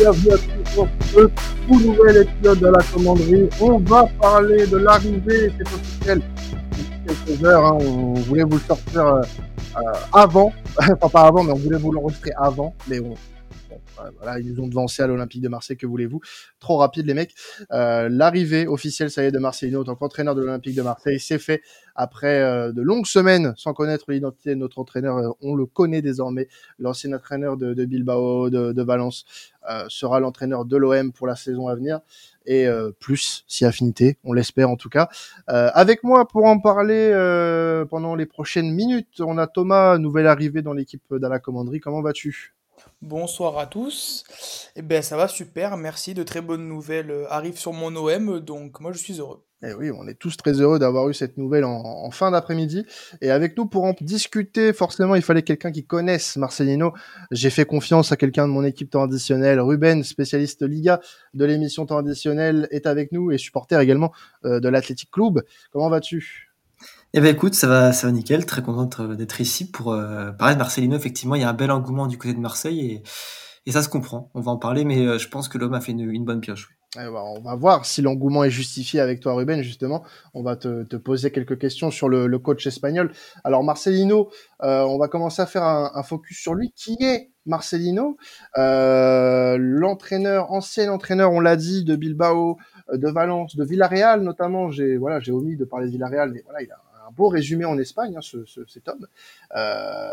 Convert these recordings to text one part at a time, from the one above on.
bienvenue à tous pour ce tout nouvel épisode de la commanderie. On va parler de l'arrivée, c'est officiel, quelques heures, hein, on voulait vous le sortir euh, euh, avant, enfin pas avant, mais on voulait vous l'enregistrer avant, mais on, voilà, ils nous ont devancé à l'Olympique de Marseille, que voulez-vous Trop rapide les mecs. Euh, L'arrivée officielle, ça y est, de Marcelino en tant qu'entraîneur de l'Olympique de Marseille, c'est fait après euh, de longues semaines sans connaître l'identité de notre entraîneur. Euh, on le connaît désormais. L'ancien entraîneur de, Bilbao, de, Valence, sera l'entraîneur de l'OM pour la saison à venir. Et plus, si affinité, on l'espère en tout cas. avec moi pour en parler pendant les prochaines minutes, on a Thomas, nouvelle arrivée dans l'équipe d'Ala Commanderie. Comment vas-tu? Bonsoir à tous. Eh ben ça va super, merci. De très bonnes nouvelles euh, arrivent sur mon OM, donc moi je suis heureux. Eh oui, on est tous très heureux d'avoir eu cette nouvelle en, fin d'après-midi. Et avec nous pour en discuter, forcément, il fallait quelqu'un qui connaisse Marcelino. J'ai fait confiance à quelqu'un de mon équipe traditionnelle. Ruben, spécialiste Liga de l'émission traditionnelle, est avec nous et supporter également euh, de l'Athletic Club. Comment vas-tu? Eh ben écoute, ça va, ça va nickel. Très content d'être ici pour euh, parler de Marcelino. Effectivement, il y a un bel engouement du côté de Marseille et, ça se comprend. On va en parler, mais euh, je pense que l'homme a fait une, bonne pioche. Eh ben, on va voir si l'engouement est justifié avec toi, Ruben. Justement, on va te, poser quelques questions sur le, coach espagnol. Alors Marcelino, euh, on va commencer à faire un, focus sur lui. Qui est Marcelino? Euh, L'entraîneur, ancien entraîneur, on l'a dit, de Bilbao, euh, de Valence, de Villarreal notamment. J'ai voilà, j'ai omis de parler de Villarreal, mais voilà, il a beau résumé en Espagne, hein, ce, ce, cet homme. Euh,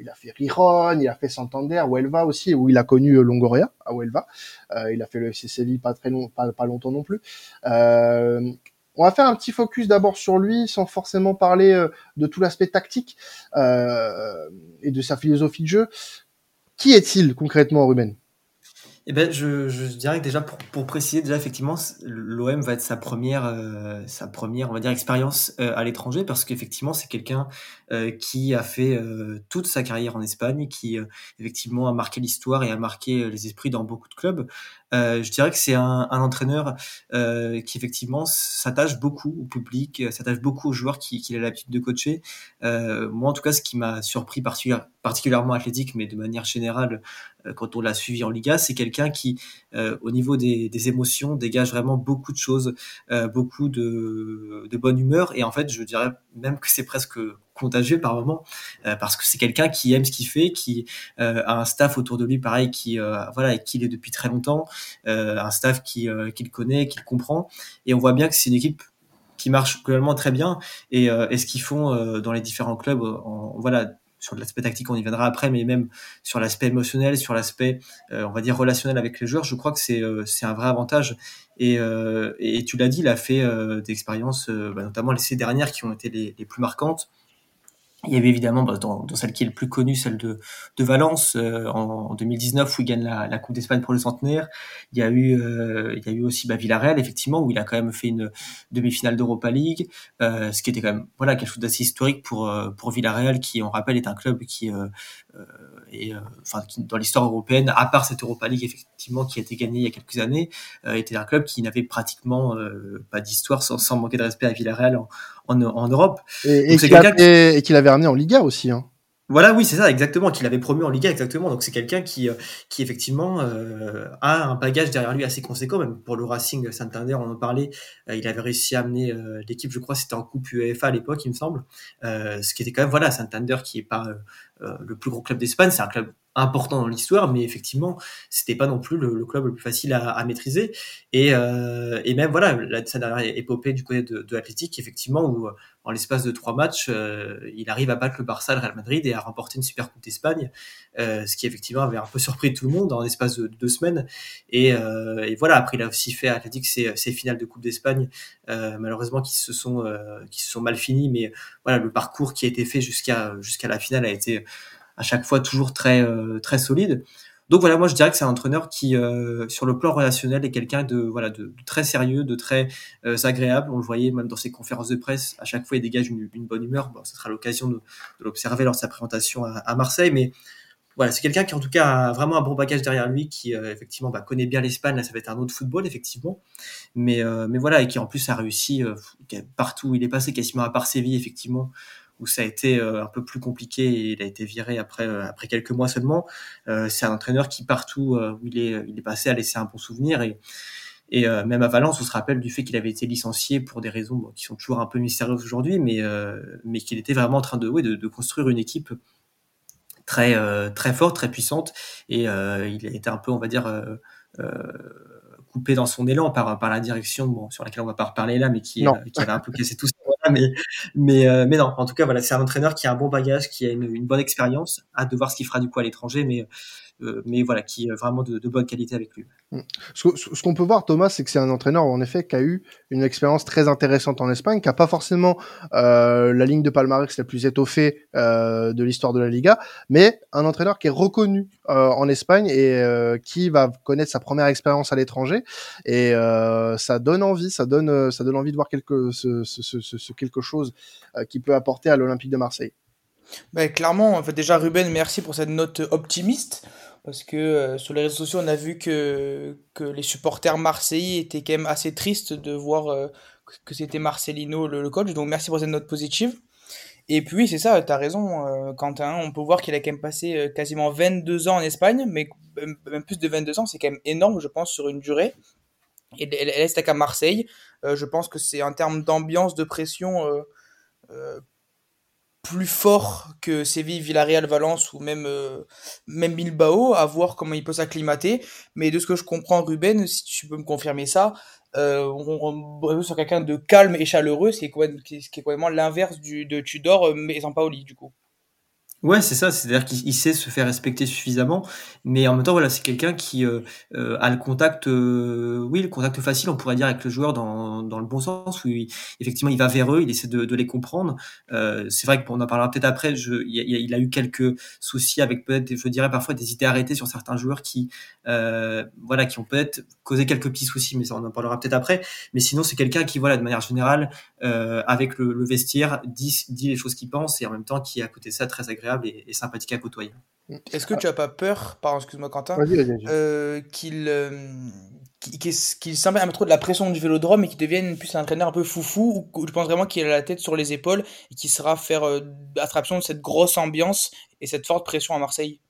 il a fait Riron, il a fait Santander, Huelva aussi, où il a connu euh, Longoria, à Huelva. Euh, il a fait le FC Séville pas très long, pas, pas longtemps non plus. Euh, on va faire un petit focus d'abord sur lui, sans forcément parler euh, de tout l'aspect tactique euh, et de sa philosophie de jeu. Qui est-il concrètement, Ruben? Eh ben, je, je dirais que déjà pour, pour préciser déjà effectivement l'OM va être sa première euh, sa première on va dire expérience euh, à l'étranger parce qu'effectivement c'est quelqu'un qui a fait euh, toute sa carrière en Espagne qui euh, effectivement a marqué l'histoire et a marqué les esprits dans beaucoup de clubs je dirais que c'est un, un, entraîneur qui effectivement s'attache beaucoup au public s'attache beaucoup aux joueurs qu'il qui a l'habitude de coacher moi en tout cas ce qui m'a surpris particulièrement athlétique mais de manière générale euh, quand on l'a suivi en Liga, c'est quelqu'un qui, euh, au niveau des, des, émotions, dégage vraiment beaucoup de choses, euh, beaucoup de, de, bonne humeur. Et en fait, je dirais même que c'est presque contagieux par moment, euh, parce que c'est quelqu'un qui aime ce qu'il fait, qui euh, a un staff autour de lui, pareil, qui voilà, et qui est depuis très longtemps, un staff qui qu'il connaît, qu'il comprend. Et on voit bien que c'est une équipe qui marche globalement très bien et, et ce qu'ils font dans les différents clubs en, voilà sur l'aspect tactique, on y viendra après, mais même sur l'aspect émotionnel, sur l'aspect, euh, on va dire, relationnel avec les joueurs, je crois que c'est euh, un vrai avantage. Et, euh, et tu l'as dit, il a fait des expériences, bah, notamment les ces dernières qui ont été les plus marquantes. Il y avait évidemment bah, dans, dans, celle qui est le plus connue, celle de, de Valence euh, en, en, 2019 où il gagne la, la Coupe d'Espagne pour le centenaire. Il y a eu, euh, il y a eu aussi bah, Villarreal effectivement où il a quand même fait une demi-finale d'Europa League, euh, ce qui était quand même voilà quelque chose d'assez historique pour euh, pour Villarreal qui, on rappelle, est un club qui euh, est enfin dans l'histoire européenne, à part cette Europa League effectivement qui a été gagnée il y a quelques années, était un club qui n'avait pratiquement pas d'histoire sans, sans manquer de respect à Villarreal en, en, en Europe. Et, et qu'il qui... avait ramené en Liga aussi. Hein. Voilà, oui, c'est ça, exactement, qu'il avait promu en Liga, exactement. Donc c'est quelqu'un qui, euh, qui effectivement euh, a un bagage derrière lui assez conséquent, même pour le Racing Santander, on en parlait. Euh, il avait réussi à amener euh, l'équipe, je crois, c'était en Coupe UEFA à l'époque, il me semble. Euh, ce qui était quand même, voilà, Santander qui est pas le plus gros club d'Espagne, c'est un club important dans l'histoire, mais effectivement, c'était pas non plus le, le, club le plus facile à, à maîtriser. Et, euh, et même voilà, la, sa dernière épopée du côté de, de l'Athletic, effectivement, où en l'espace de trois matchs, euh, il arrive à battre le Barça, le Real Madrid et à remporter une super coupe d'Espagne, euh, ce qui effectivement avait un peu surpris tout le monde en l'espace de, de, deux semaines. Et, euh, et, voilà, après il a aussi fait à Athletic ses, ses finales de coupe d'Espagne, euh, malheureusement qui se sont euh, qui se sont mal finies, mais voilà le parcours qui a été fait jusqu'à jusqu'à la finale a été à chaque fois toujours très euh, très solide. Donc voilà, moi je dirais que c'est un entraîneur qui, euh, sur le plan relationnel, est quelqu'un de voilà de, de, très sérieux, de très euh, agréable. On le voyait même dans ses conférences de presse. À chaque fois, il dégage une, une bonne humeur. Bon, ce sera l'occasion de, de l'observer lors de sa présentation à, à Marseille, mais voilà, c'est quelqu'un qui en tout cas a vraiment un bon bagage derrière lui, qui euh, effectivement bah, connaît bien l'Espagne. Là, ça va être un autre football effectivement, mais euh, mais voilà et qui en plus a réussi euh, partout où il est passé, quasiment à part Séville effectivement, où ça a été un peu plus compliqué et il a été viré après après quelques mois seulement. c'est un entraîneur qui partout où il est il est passé a laissé un bon souvenir et et même à Valence, on se rappelle du fait qu'il avait été licencié pour des raisons qui sont toujours un peu mystérieuses aujourd'hui, mais mais qu'il était vraiment en train de, de, de construire une équipe très très forte, très puissante, et il a été un peu, on va dire, coupé dans son élan par, par la direction bon, sur laquelle on va pas reparler là, mais qui, euh, qui avait un peu cassé tout ça. mais, mais, euh, mais non, en tout cas, voilà, c'est un entraîneur qui a un bon bagage, qui a une, bonne expérience. Hâte de voir ce qu'il fera du coup à l'étranger, mais euh, mais voilà, qui est vraiment de, de bonne qualité avec lui. Mm. Ce, qu'on peut voir, Thomas, c'est que c'est un entraîneur en effet qui a eu une expérience très intéressante en Espagne, qui a pas forcément euh, la ligne de palmarès la plus étoffée euh, de l'histoire de la Liga, mais un entraîneur qui est reconnu euh, en Espagne et euh, qui va connaître sa première expérience à l'étranger. Et euh, ça donne envie, ça donne, ça donne envie de voir quelque, ce, ce, ce, ce quelque chose qui peut apporter à l'Olympique de Marseille. Ben, clairement, en fait, déjà Ruben, merci pour cette note optimiste. Parce que euh, sur les réseaux sociaux, on a vu que, que les supporters marseillais étaient quand même assez tristes de voir euh, que c'était Marcelino le, coach. Donc merci pour cette note positive. Et puis c'est ça, tu as raison, euh, Quentin. On peut voir qu'il a quand même passé quasiment 22 ans en Espagne, mais même plus de 22 ans, c'est quand même énorme, je pense, sur une durée. Et elle reste qu'à Marseille. je pense que c'est en termes d'ambiance, de pression plus fort que Séville, Villarreal, Valence ou même, euh, même Bilbao, à voir comment il peut s'acclimater. Mais de ce que je comprends, Ruben, si tu peux me confirmer ça, euh, on, on, sur quelqu'un de calme et chaleureux, c'est qui est complètement l'inverse de Tudor, euh, mais sans Paoli, du coup. Ouais, c'est ça. C'est-à-dire qu'il sait se faire respecter suffisamment, mais en même temps, voilà, c'est quelqu'un qui euh, euh, a le contact, euh, oui, le contact facile, on pourrait dire, avec le joueur dans, dans le bon sens, où effectivement, il va vers eux, il essaie de, de les comprendre. c'est vrai qu'on en parlera peut-être après. Je, il, a eu quelques soucis avec peut-être, je dirais parfois des idées arrêtées sur certains joueurs qui, voilà, qui ont peut-être causé quelques petits soucis, mais ça, on en parlera peut-être après. Mais sinon, c'est quelqu'un qui, voilà, de manière générale, avec le, le vestiaire, dit, dit les choses qu'il pense et en même temps qui est à côté de ça très agréable et, sympathique à côtoyer. Est-ce que tu as pas peur, pardon, excuse-moi Quentin, euh, qu'il euh, qu'il s'en un peu trop de la pression du vélodrome et qu'il devienne plus un entraîneur un peu foufou ou je pense vraiment qu'il a la tête sur les épaules et qu'il sera faire euh, attraction de cette grosse ambiance et cette forte pression à Marseille?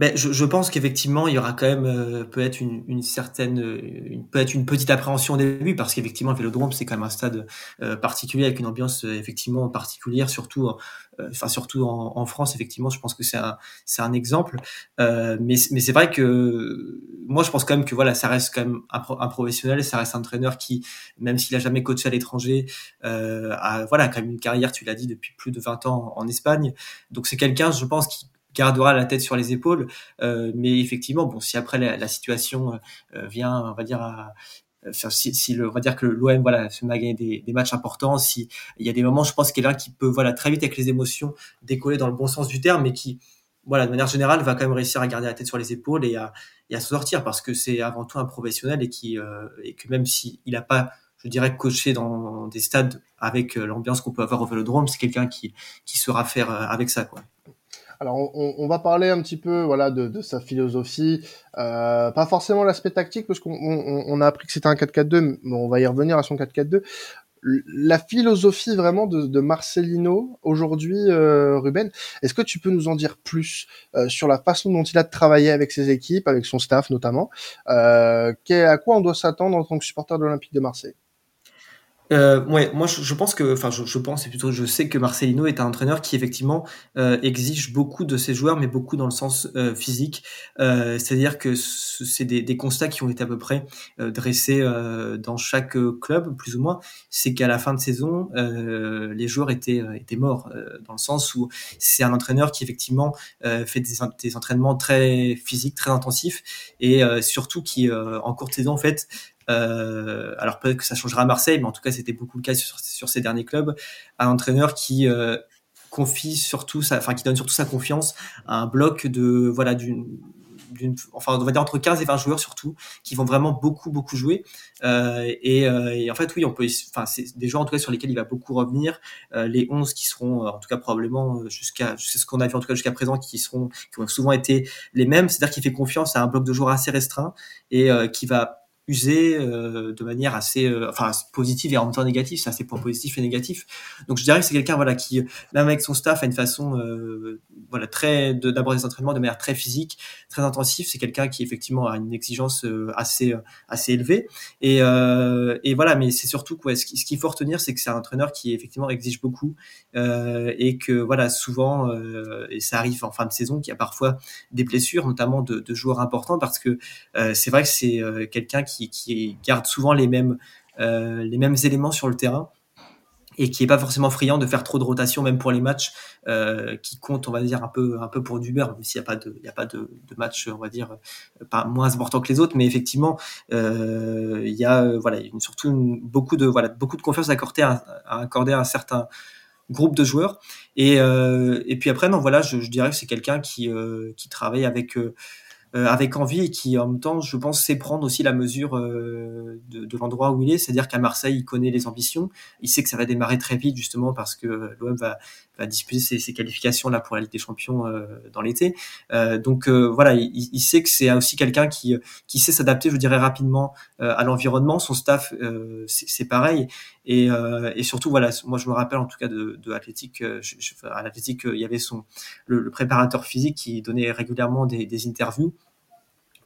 Ben, je, je pense qu'effectivement, il y aura quand même euh, peut-être une, une, certaine, une, peut-être une petite appréhension au début, parce qu'effectivement, le Vélodrome, c'est quand même un stade euh, particulier avec une ambiance euh, effectivement particulière, surtout, enfin surtout en, en, France. Effectivement, je pense que c'est un, c'est un exemple. mais, mais c'est vrai que moi, je pense quand même que voilà, ça reste quand même un, un professionnel, ça reste un entraîneur qui, même s'il a jamais coaché à l'étranger, a voilà quand même une carrière, tu l'as dit, depuis plus de 20 ans en Espagne. Donc c'est quelqu'un, je pense, qui gardera la tête sur les épaules. Euh, mais effectivement, bon, si après la, la situation euh, vient, on va dire à, si, si le, on va dire que l'OM voilà se met à gagner des, des, matchs importants, si il y a des moments, je pense qu'il y a qui peut voilà très vite avec les émotions décoller dans le bon sens du terme, mais qui voilà de manière générale va quand même réussir à garder la tête sur les épaules et à, et à se sortir parce que c'est avant tout un professionnel et qui euh, et que même s'il n'a pas je dirais coaché dans des stades avec l'ambiance qu'on peut avoir au Vélodrome, c'est quelqu'un qui qui saura faire avec ça quoi. Alors, on, on, va parler un petit peu, voilà, de, de sa philosophie, euh, pas forcément l'aspect tactique, parce qu'on on, on a appris que c'était un 4-4-2, mais on va y revenir à son 4-4-2. La philosophie vraiment de, de Marcelino aujourd'hui, euh, Ruben, est-ce que tu peux nous en dire plus euh, sur la façon dont il a de travailler avec ses équipes, avec son staff notamment euh, À quoi on doit s'attendre en tant que supporter de l'Olympique de Marseille? Euh, ouais, moi je, je, pense que, enfin je, je, pense, et plutôt je sais que Marcelino est un entraîneur qui effectivement euh, exige beaucoup de ses joueurs, mais beaucoup dans le sens euh, physique. Euh, c'est-à-dire que c'est des, des, constats qui ont été à peu près euh, dressés euh, dans chaque club, plus ou moins. C'est qu'à la fin de saison, les joueurs étaient étaient morts, dans le sens où c'est un entraîneur qui effectivement fait des, des, entraînements très physiques, très intensifs, et surtout qui en courte saison en fait euh, alors peut-être que ça changera à Marseille, mais en tout cas c'était beaucoup le cas sur, sur ces derniers clubs, un entraîneur qui euh, confie surtout, sa, enfin qui donne surtout sa confiance à un bloc de voilà d'une enfin on va dire entre 15 et 20 joueurs surtout qui vont vraiment beaucoup beaucoup jouer. Euh, et, en fait oui on peut enfin c'est des joueurs en tout cas sur lesquels il va beaucoup revenir. Les 11 qui seront en tout cas probablement jusqu'à c'est ce qu'on a vu en tout cas jusqu'à présent qui seront qui ont souvent été les mêmes. C'est-à-dire qu'il fait confiance à un bloc de joueurs assez restreint et qui va usé de manière assez, enfin positive et en même temps négative. C'est assez point positif et négatif. Donc je dirais que c'est quelqu'un voilà qui même avec son staff a une façon voilà très d'aborder les entraînements de manière très physique, très intensive. C'est quelqu'un qui effectivement a une exigence assez assez élevée et, et voilà. Mais c'est surtout quoi. Ce qu'il faut retenir, c'est que c'est un entraîneur qui effectivement exige beaucoup et que voilà souvent et ça arrive en fin de saison qu'il y a parfois des blessures, notamment de, joueurs importants, parce que euh, c'est vrai que c'est euh, quelqu'un qui, qui, garde souvent les mêmes, euh, les mêmes éléments sur le terrain et qui est pas forcément friand de faire trop de rotation même pour les matchs euh, qui comptent on va dire un peu un peu pour du beurre même s'il n'y a pas de y a pas de, match on va dire pas moins important que les autres mais effectivement euh, il y a voilà surtout beaucoup de voilà beaucoup de confiance à accorder à, à un certain groupe de joueurs. Et, euh, et puis après, non, voilà, je, je dirais que c'est quelqu'un qui, euh, qui travaille avec euh, euh, avec envie et qui en même temps, je pense, sait prendre aussi la mesure euh, de, de l'endroit où il est. C'est-à-dire qu'à Marseille, il connaît les ambitions. Il sait que ça va démarrer très vite justement parce que l'OM va, va disputer ses, ses, qualifications là pour la Ligue des Champions euh, dans l'été. donc voilà, il, il, sait que c'est aussi quelqu'un qui, qui sait s'adapter, je dirais rapidement à l'environnement. Son staff, c'est pareil. Et, et, surtout, voilà, moi je me rappelle en tout cas de, de Athletic, à l'Athletic, il y avait son le, le, préparateur physique qui donnait régulièrement des, des interviews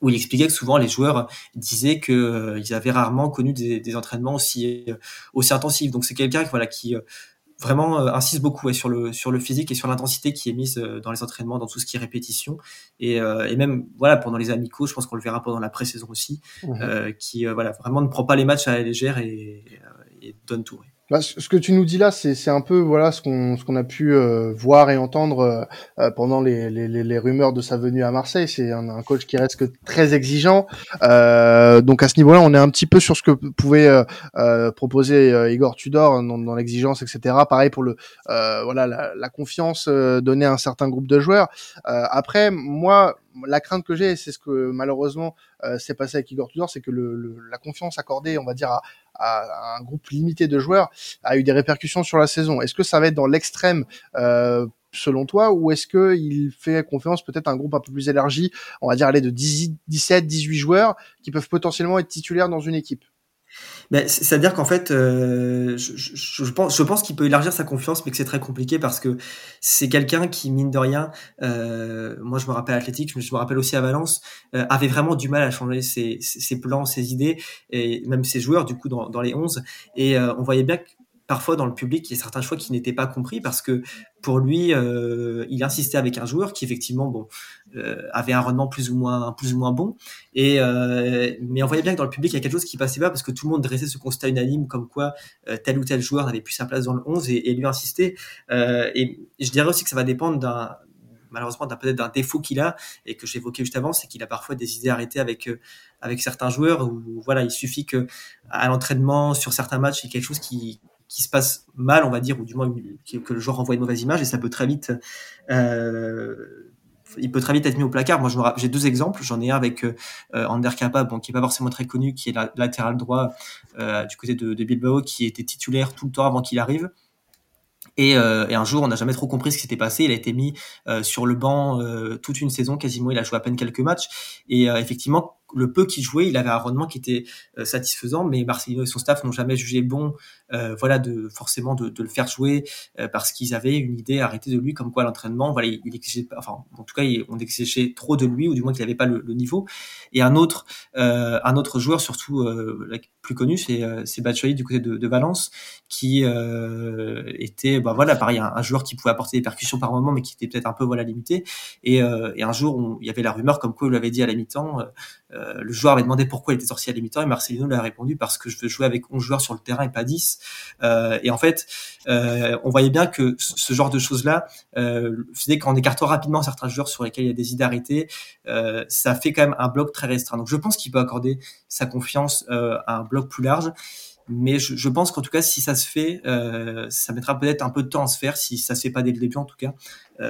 où il expliquait que souvent les joueurs disaient qu'ils euh, avaient rarement connu des, des entraînements aussi euh, aussi intensifs. Donc c'est quelqu'un voilà qui euh, vraiment insiste beaucoup sur le sur le physique et sur l'intensité qui est mise dans les entraînements, dans tout ce qui est répétition et, et même voilà pendant les amicaux, je pense qu'on le verra pendant la pré-saison aussi, mmh. qui voilà vraiment ne prend pas les matchs à la légère et, et donne tout. Bah, ce que tu nous dis là, c'est un peu voilà ce qu'on ce qu'on a pu euh, voir et entendre euh, euh, pendant les, les, les, rumeurs de sa venue à Marseille. C'est un, un, coach qui reste que très exigeant. donc à ce niveau-là, on est un petit peu sur ce que pouvait proposer Igor Tudor dans, dans l'exigence, etc. Pareil pour le voilà la, la confiance donnée à un certain groupe de joueurs. après, moi, la crainte que j'ai, c'est ce que malheureusement s'est passé avec Igor Tudor, c'est que le, le, la confiance accordée, on va dire à, à, un groupe limité de joueurs a eu des répercussions sur la saison. Est-ce que ça va être dans l'extrême euh, selon toi, ou est-ce que il fait confiance peut-être à un groupe un peu plus élargi, on va dire aller de 10, 17, 18 joueurs qui peuvent potentiellement être titulaires dans une équipe? C'est-à-dire qu'en fait, euh, je, je, pense, je qu'il peut élargir sa confiance, mais que c'est très compliqué parce que c'est quelqu'un qui, mine de rien, euh, moi je me rappelle Athlétique, mais je me rappelle aussi à Valence, euh, avait vraiment du mal à changer ses, plans, ses idées, et même ses joueurs du coup dans, dans les 11. Et on voyait bien que parfois dans le public, il y a certains choix qui n'étaient pas compris parce que pour lui, euh, il insistait avec un joueur qui effectivement bon euh, avait un rendement plus ou moins plus ou moins bon. Et euh, mais on voyait bien que dans le public, il y a quelque chose qui passait pas parce que tout le monde dressait ce constat unanime comme quoi tel ou tel joueur n'avait plus sa place dans le 11 et, lui insistait. Et je dirais aussi que ça va dépendre d'un malheureusement peut-être d'un défaut qu'il a et que j'évoquais juste avant, c'est qu'il a parfois des idées arrêtées avec avec certains joueurs où voilà, il suffit que à l'entraînement sur certains matchs, il y ait quelque chose qui qui se passe mal, on va dire, ou du moins que le joueur envoie une mauvaise image et ça peut très vite, euh, il peut très vite être mis au placard. Moi, j'ai deux exemples. J'en ai un avec euh, Ander Kappa, qui est pas forcément très connu, qui est la, latéral droit euh, du côté de, Bilbao, qui était titulaire tout le temps avant qu'il arrive. Et, euh, et, un jour, on n'a jamais trop compris ce qui s'était passé. Il a été mis sur le banc toute une saison, quasiment. Il a joué à peine quelques matchs. Et effectivement, le peu qu'il jouait, il avait un rendement qui était satisfaisant, mais Marcelino et son staff n'ont jamais jugé bon, voilà, de forcément de, de le faire jouer euh, parce qu'ils avaient une idée arrêtée de lui, comme quoi l'entraînement, voilà, il, il exigeait, enfin, en tout cas, on exigeait trop de lui, ou du moins qu'il n'avait pas le, le, niveau. Et un autre, euh, un autre joueur, surtout euh, plus connu, c'est c'est Batshuayi du côté de, de Valence, qui était, bah voilà, pareil, un, joueur qui pouvait apporter des percussions par moment, mais qui était peut-être un peu voilà limité. Et, et un jour, il y avait la rumeur comme quoi il l'avait dit à la mi-temps euh, le joueur avait demandé pourquoi il était sorti à la mi-temps et Marcelino lui a répondu parce que je veux jouer avec 11 joueurs sur le terrain et pas 10. Euh, et en fait, euh, on voyait bien que ce genre de choses-là euh, faisait qu'en écartant rapidement certains joueurs sur lesquels il y a des idées arrêtées, ça fait quand même un bloc très restreint. Donc je pense qu'il peut accorder sa confiance à un bloc plus large. Mais je, pense qu'en tout cas, si ça se fait, ça mettra peut-être un peu de temps à se faire, si ça se fait pas dès le début en tout cas,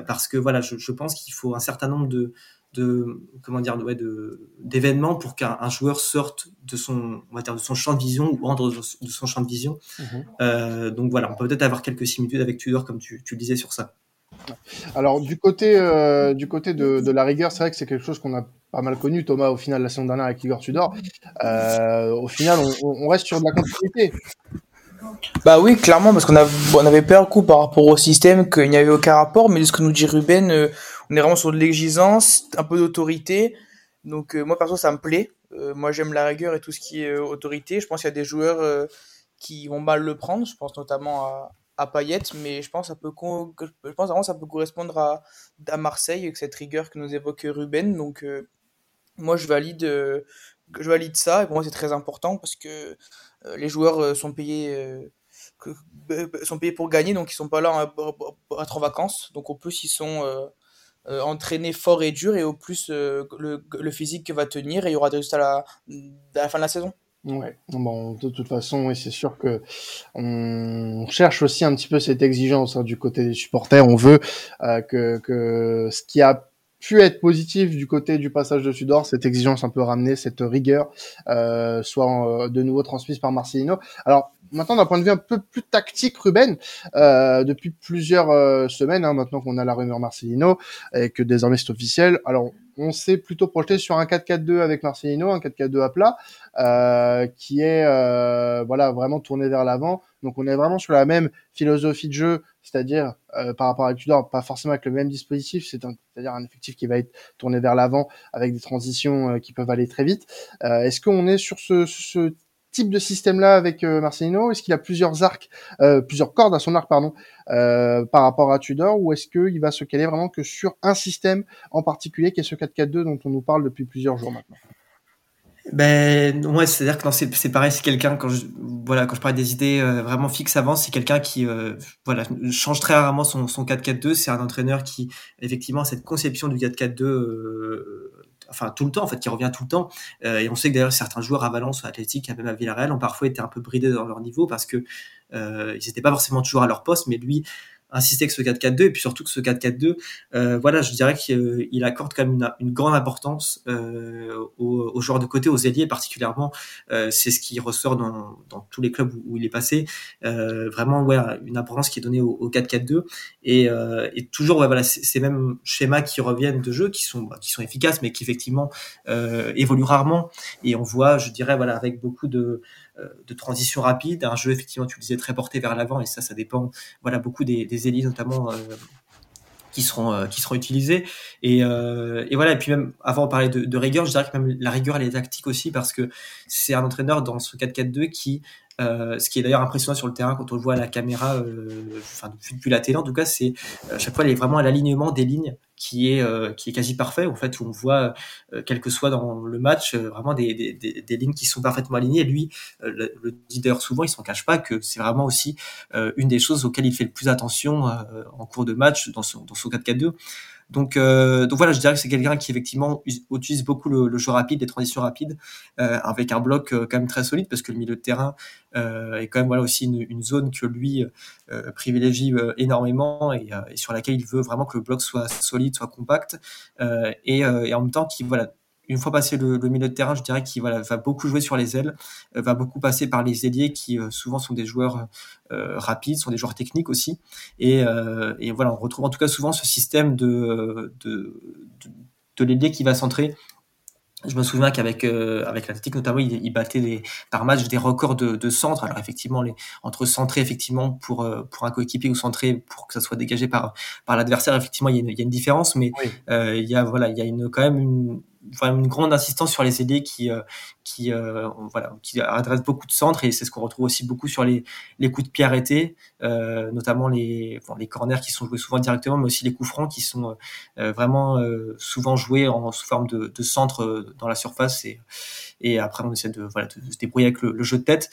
parce que voilà, je pense qu'il faut un certain nombre de, de comment dire ouais, de d'événements pour qu'un joueur sorte de son on va dire de son champ de vision ou entre de son champ de vision. Mmh. Euh, donc voilà, on peut peut-être avoir quelques similitudes avec Tudor comme tu, tu le disais sur ça. Alors du côté euh, du côté de, de la rigueur, c'est vrai que c'est quelque chose qu'on a pas mal connu, Thomas, au final la saison dernière avec Igor Tudor. Euh, au final, on, on reste sur de la continuité. Bah oui, clairement, parce qu'on on avait peur coup par rapport au système qu'il n'y avait aucun rapport, mais de ce que nous dit Ruben, euh, on est vraiment sur de l'exigence, un peu d'autorité. Donc euh, moi perso ça me plaît. Euh, moi j'aime la rigueur et tout ce qui est autorité. Je pense qu'il y a des joueurs qui vont mal le prendre. Je pense notamment à, à Payet, mais je pense ça peut je pense vraiment ça peut correspondre à, à Marseille avec cette rigueur que nous évoque Ruben. Donc moi je valide je valide ça et pour moi c'est très important parce que euh, les joueurs euh, sont payés euh, sont payés pour gagner, donc ils sont pas là à être en vacances. Donc au plus ils sont entraînés fort et dur, et au plus le, le, physique va tenir, et il y aura des résultats à la, à la fin de la saison. Ouais, bon, de toute façon, oui, c'est sûr que on cherche aussi un petit peu cette exigence hein, du côté des supporters. On veut que, que ce qui a pu être positif du côté du passage de Sudor, cette exigence un peu ramenée, cette rigueur, euh, soit euh, de nouveau transmise par Marcelino. Alors maintenant, d'un point de vue un peu plus tactique, Ruben, euh, depuis plusieurs euh, semaines, hein, maintenant qu'on a la rumeur Marcelino et que désormais c'est officiel, alors on s'est plutôt projeté sur un 4-4-2 avec Marcelino, un 4-4-2 à plat, euh, qui est euh, voilà vraiment tourné vers l'avant. Donc on est vraiment sur la même philosophie de jeu, c'est-à-dire euh, par rapport à Tudor, pas forcément avec le même dispositif, c'est-à-dire un, effectif qui va être tourné vers l'avant avec des transitions qui peuvent aller très vite. Est-ce qu'on est sur ce, ce type de système-là avec Marcelino? Est-ce qu'il a plusieurs arcs, plusieurs cordes à son arc, pardon, par rapport à Tudor, ou est-ce qu'il va se caler vraiment que sur un système en particulier, qui est ce 4-4-2 dont on nous parle depuis plusieurs jours maintenant? Ben ouais, c'est-à-dire que c'est pareil, c'est quelqu'un quand je voilà quand je parlais des idées euh, vraiment fixes avant, c'est quelqu'un qui euh, voilà change très rarement son, son 4-4-2. C'est un entraîneur qui effectivement cette conception du 4-4-2 euh, enfin tout le temps en fait qui revient tout le temps. Et on sait que d'ailleurs certains joueurs à Valence à Athletic même à Villarreal ont parfois été un peu bridés dans leur niveau parce que ils n'étaient pas forcément toujours à leur poste mais lui insister que ce 4-4-2 et puis surtout que ce 4-4-2, euh, voilà, je dirais qu'il accorde quand même une, une grande importance euh, aux, aux, joueurs de côté, aux ailiers particulièrement. Euh, c'est ce qui ressort dans, dans, tous les clubs où, il est passé. Euh, vraiment, ouais, une importance qui est donnée au, 4-4-2 et, euh, et, toujours, ouais, voilà, ces mêmes schémas qui reviennent de jeu, qui sont qui sont efficaces, mais qui effectivement euh, évoluent rarement. Et on voit, je dirais, voilà, avec beaucoup de euh, de transition rapide, un jeu effectivement tu le disais très porté vers l'avant et ça ça dépend voilà beaucoup des, des élites notamment euh, qui seront euh, qui seront utilisés et, et voilà et puis même avant de parler de, de, rigueur je dirais que même la rigueur elle est tactique aussi parce que c'est un entraîneur dans ce 4-4-2 qui euh, ce qui est d'ailleurs impressionnant sur le terrain quand on le voit à la caméra, euh, enfin depuis, la télé en tout cas, c'est à chaque fois il est vraiment à l'alignement des lignes qui est euh, qui est quasi parfait en fait où on voit quel que soit dans le match vraiment des, des, des, lignes qui sont parfaitement alignées. Et lui le, le dit souvent, il s'en cache pas que c'est vraiment aussi une des choses auxquelles il fait le plus attention en cours de match dans son dans son 4-4-2. Donc, euh, donc voilà, je dirais que c'est quelqu'un qui effectivement utilise beaucoup le, jeu rapide, les transitions rapides, euh, avec un bloc euh, quand même très solide parce que le milieu de terrain euh, est quand même voilà aussi une, zone que lui euh, privilégie énormément et, et, sur laquelle il veut vraiment que le bloc soit solide, soit compact et, et en même temps qui voilà une fois passé le, le, milieu de terrain, je dirais qu'il voilà, va beaucoup jouer sur les ailes, euh, va beaucoup passer par les ailiers qui euh, souvent sont des joueurs euh, rapides, sont des joueurs techniques aussi. Et, euh, et, voilà, on retrouve en tout cas souvent ce système de, de, de, de l'ailier qui va centrer. Je me souviens qu'avec euh, avec l'Atlétique notamment, il, il, battait des, par match des records de, de centre. Alors effectivement, les, entre centrer effectivement pour pour un coéquipier ou centrer pour que ça soit dégagé par par l'adversaire, effectivement, il y, a une, il y a une différence, mais oui. il y a voilà, il y a une quand même une vraiment une grande insistance sur les ailiers qui euh, qui euh, voilà qui adressent beaucoup de centres et c'est ce qu'on retrouve aussi beaucoup sur les les coups de pied arrêtés euh, notamment les bon, les corners qui sont joués souvent directement mais aussi les coups francs qui sont euh, vraiment euh, souvent joués en sous forme de, de centre dans la surface et et après on essaie de voilà de, de se débrouiller avec le, le, jeu de tête.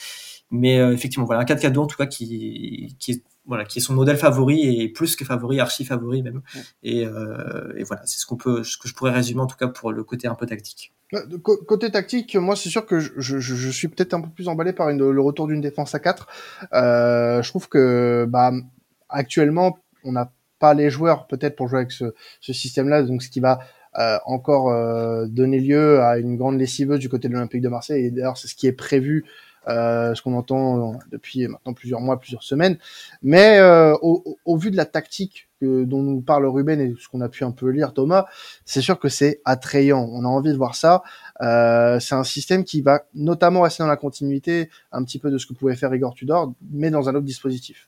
Mais effectivement voilà un 4-4-2 en tout cas qui qui est voilà, qui est son modèle favori et plus que favori, archi favori même. Ouais. Et, euh, et, voilà, c'est ce qu'on peut, ce que je pourrais résumer en tout cas pour le côté un peu tactique. Côté tactique, moi c'est sûr que je, je, je suis peut-être un peu plus emballé par une, le retour d'une défense à 4. Euh, je trouve que bah, actuellement on n'a pas les joueurs peut-être pour jouer avec ce, ce système-là, donc ce qui va euh, encore euh, donner lieu à une grande lessiveuse du côté de l'Olympique de Marseille. Et d'ailleurs c'est ce qui est prévu euh, ce qu'on entend depuis maintenant plusieurs mois, plusieurs semaines. Mais euh, au, au, vu de la tactique que, dont nous parle Ruben et ce qu'on a pu un peu lire Thomas, c'est sûr que c'est attrayant. On a envie de voir ça. Euh, c'est un système qui va notamment rester dans la continuité un petit peu de ce que pouvait faire Igor Tudor, mais dans un autre dispositif.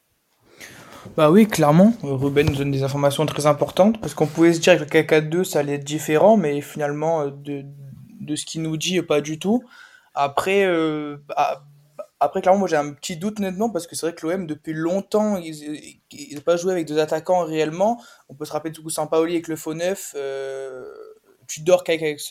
Bah oui, clairement. Ruben nous donne des informations très importantes parce qu'on pouvait se dire que le KK2 ça allait être différent, mais finalement, de, de ce qu'il nous dit, pas du tout. Après, euh, bah, après clairement, moi j'ai un petit doute nettement parce que c'est vrai que l'OM depuis longtemps, ils n'ont pas joué avec deux attaquants réellement. On peut se rappeler de coup Sampaoli avec le faux neuf. Euh, Tudor avec,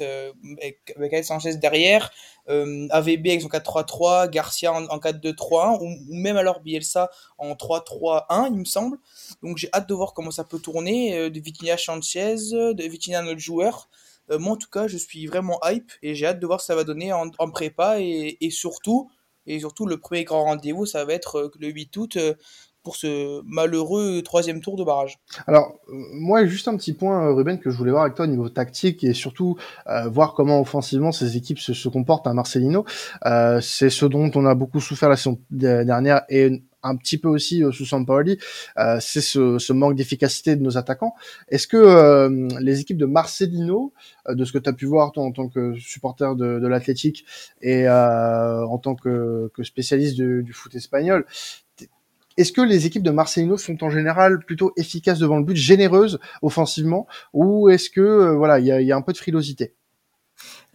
avec, Sanchez derrière, euh, AVB avec son 4-3-3, Garcia en, 4-2-3-1, ou, même alors Bielsa en 3-3-1, il me semble. Donc j'ai hâte de voir comment ça peut tourner, euh, de Vitinha Sanchez, de Vitinha notre joueur. Euh, moi en tout cas, je suis vraiment hype et j'ai hâte de voir ce que ça va donner en, prépa et, surtout, et surtout le premier grand rendez-vous, ça va être euh, le 8 août euh, pour ce malheureux troisième tour de barrage. Alors, moi, juste un petit point, Ruben, que je voulais voir avec toi au niveau tactique et surtout voir comment offensivement ces équipes se, comportent à Marcelino. Euh, c'est ce dont on a beaucoup souffert la saison dernière et un petit peu aussi sous Sampaoli, euh, c'est ce, ce, manque d'efficacité de nos attaquants. Est-ce que euh, les équipes de Marcelino, euh, de ce que tu as pu voir toi en tant que supporter de, de l'athlétique et en tant que, que spécialiste du, du foot espagnol, est-ce que les équipes de Marcelino sont en général plutôt efficaces devant le but, généreuses offensivement, ou est-ce que voilà, il y a, y a, un peu de frilosité?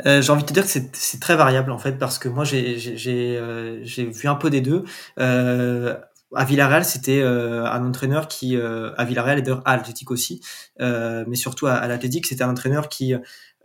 Euh, j'ai envie de te dire que c'est très variable en fait parce que moi j'ai euh, vu un peu des deux. Euh, à Villarreal, c'était euh, un entraîneur qui, euh, à Villarreal et d'ailleurs à Athletic aussi, mais surtout à, à l'Athletic, c'était un entraîneur qui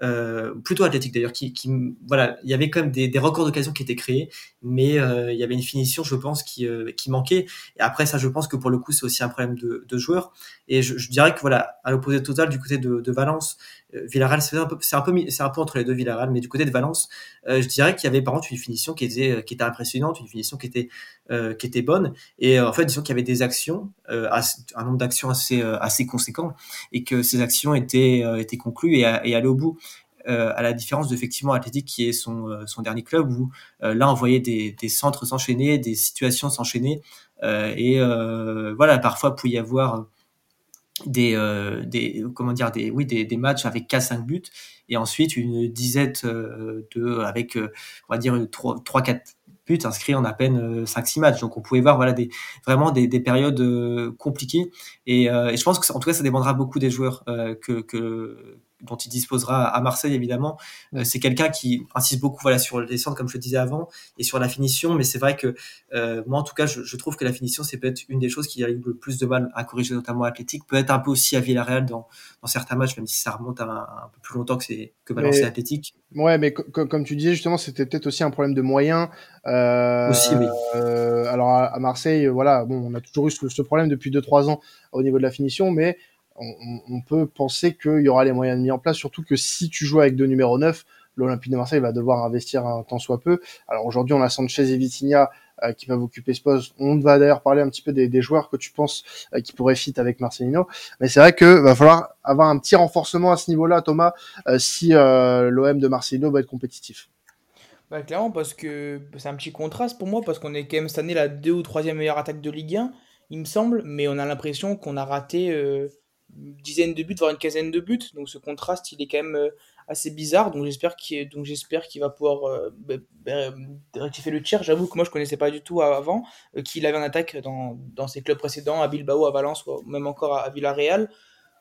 euh, plutôt athlétique d'ailleurs, qui, qui, voilà, il y avait quand même des, des records d'occasion qui étaient créés, mais euh, il y avait une finition, je pense, qui, euh, qui manquait. Et après ça, je pense que pour le coup, c'est aussi un problème de, de joueurs. Et je, je, dirais que voilà, à l'opposé total du côté de, de Valence, euh, Villarreal, c'est un peu, entre les deux Villarreal, mais du côté de Valence, je dirais qu'il y avait par contre une finition qui était, était impressionnante, une finition qui était, bonne. Et en fait, disons qu'il y avait des actions, un nombre d'actions assez, assez conséquent, et que ces actions étaient, conclues et, allaient au bout. Euh, à la différence d'effectivement Athletic qui est son, euh, dernier club où euh, là on voyait des, centres s'enchaîner, des situations s'enchaîner et voilà parfois pouvait y avoir des, des comment dire des oui des, des matchs avec 4 5 buts et ensuite une dizaine de avec on va dire 3 3 4 buts inscrits en à peine 5-6 matchs. Donc on pouvait voir voilà des vraiment des, des périodes compliquées et, et, je pense que en tout cas ça dépendra beaucoup des joueurs que, que dont il disposera à Marseille évidemment. Euh, c'est quelqu'un qui insiste beaucoup voilà sur le descente comme je le disais avant et sur la finition, mais c'est vrai que euh, moi en tout cas je, je, trouve que la finition c'est peut-être une des choses qui a eu le plus de mal à corriger notamment à Athletic, peut-être un peu aussi à Villarreal dans, dans certains matchs même si ça remonte à un, peu plus longtemps que c'est que Valence et Athletic. Ouais, mais comme tu disais justement c'était peut-être aussi un problème de moyens. Euh, aussi oui. Alors à, Marseille voilà bon on a toujours eu ce, ce problème depuis 2-3 ans au niveau de la finition, mais on, peut penser qu'il y aura les moyens de mis en place, surtout que si tu joues avec deux numéros 9, l'Olympique de Marseille va devoir investir un temps soit peu. Alors aujourd'hui, on a Sanchez et Vitinha euh, qui peuvent occuper ce poste. On va d'ailleurs parler un petit peu des, joueurs que tu penses euh, qui pourraient fit avec Marcelino. Mais c'est vrai que va falloir avoir un petit renforcement à ce niveau-là, Thomas, euh, si l'OM de Marcelino va être compétitif. Bah, clairement, parce que c'est un petit contraste pour moi, parce qu'on est quand même cette année la deux ou troisième meilleure attaque de Ligue 1, il me semble, mais on a l'impression qu'on a raté dizaine de buts, voire une quinzaine de buts. Donc ce contraste, il est quand même euh, assez bizarre. Donc j'espère qu'il donc va pouvoir euh, bah, bah, rectifier le tir. J'avoue que moi je connaissais pas du tout avant euh, qu'il avait en attaque dans, dans ses clubs précédents, à Bilbao, à Valence, ou même encore à, Villarreal.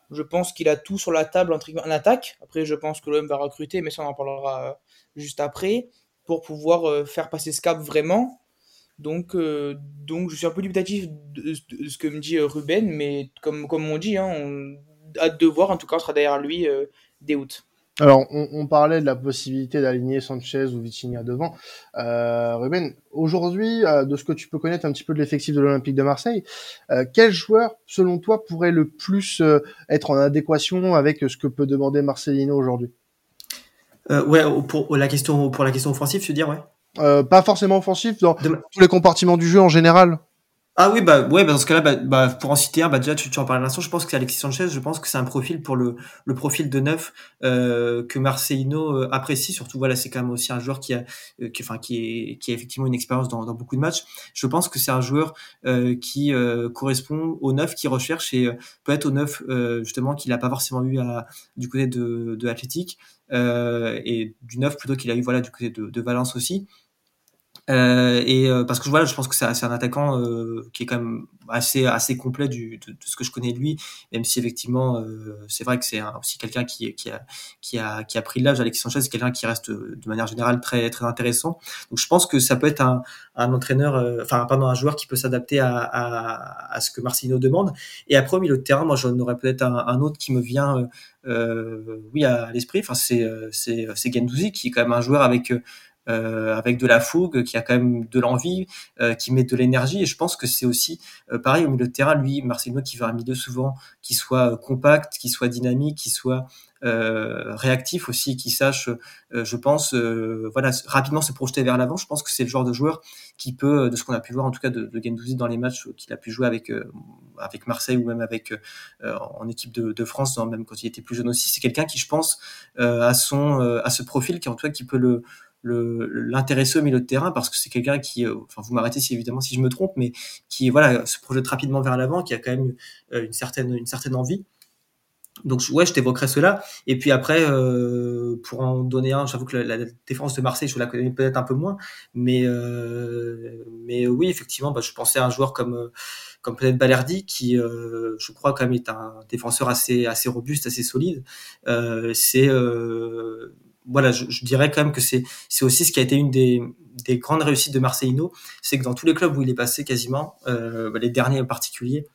Je pense qu'il a tout sur la table en, attaque. Après, je pense que l'OM va recruter, mais ça on en parlera juste après, pour pouvoir faire passer ce cap vraiment. Donc, euh, donc je suis un peu dubitatif de, ce que me dit euh, Ruben, mais comme, comme on dit, hein, on hâte de voir. En tout cas, on sera derrière lui euh, dès août. Alors, on, parlait de la possibilité d'aligner Sanchez ou Vitinha devant. Ruben, aujourd'hui, de ce que tu peux connaître un petit peu de l'effectif de l'Olympique de Marseille, quel joueur, selon toi, pourrait le plus être en adéquation avec ce que peut demander Marcelino aujourd'hui? Ouais, pour la question pour la question offensive, je veux dire, ouais? Euh, pas forcément offensif, dans tous les compartiments du jeu en général. Ah oui, bah, ouais, bah, dans ce cas-là, bah, bah, pour en citer un, bah, déjà, tu, tu en parlais à l'instant, je pense que c'est Alexis Sanchez, je pense que c'est un profil pour le, le profil de neuf, euh, que Marcelino euh, apprécie, surtout, voilà, c'est quand même aussi un joueur qui a, euh, qui, enfin, qui est, qui a effectivement une expérience dans, dans beaucoup de matchs. Je pense que c'est un joueur, euh, qui, euh, correspond au neuf qu'il recherche et peut-être au neuf, justement, qu'il a pas forcément eu à, du côté de, de Athletic, et du neuf plutôt qu'il a eu, voilà, du côté de Valence aussi. Euh, et euh, parce que voilà, je pense que c'est un attaquant euh, qui est quand même assez assez complet du, de, ce que je connais de lui, même si effectivement euh, c'est vrai que c'est aussi quelqu'un qui, qui a qui a qui a pris l'âge. Alexis Sanchez, c'est quelqu'un qui reste de manière générale très très intéressant. Donc je pense que ça peut être un, un entraîneur, euh, enfin pardon, un joueur qui peut s'adapter à, à, à, ce que Marcelino demande. Et après au milieu de terrain, moi j'en aurais peut-être un, un, autre qui me vient, oui à l'esprit. Enfin c'est c'est c'est Gendouzi qui est quand même un joueur avec euh, avec de la fougue, qui a quand même de l'envie, euh, qui met de l'énergie. Et je pense que c'est aussi euh, pareil au milieu de terrain. Lui, Marcelino qui veut un milieu souvent qui soit compact, qui soit dynamique, qui soit euh, réactif aussi, qui sache, euh, je pense, euh, voilà, rapidement se projeter vers l'avant. Je pense que c'est le genre de joueur qui peut, de ce qu'on a pu voir en tout cas de, de Gendouzi dans les matchs qu'il a pu jouer avec avec Marseille ou même avec en équipe de, de, France, même quand il était plus jeune aussi. C'est quelqu'un qui, je pense, à son à ce profil qui en tout cas qui peut le l'intéresser au milieu de terrain parce que c'est quelqu'un qui, enfin vous m'arrêtez si évidemment si je me trompe, mais qui voilà se projette rapidement vers l'avant, qui a quand même une certaine une certaine envie. Donc ouais, je t'évoquerai cela. Et puis après, euh, pour en donner un, j'avoue que la, la, défense de Marseille, je la connais peut-être un peu moins, mais euh, mais oui, effectivement, bah, je pensais à un joueur comme comme peut-être Balerdi, qui euh, je crois quand même est un défenseur assez assez robuste, assez solide. Euh, c'est euh, voilà, je, dirais quand même que c'est c'est aussi ce qui a été une des, des grandes réussites de Marcelino, c'est que dans tous les clubs où il est passé quasiment, bah, les derniers en particulier,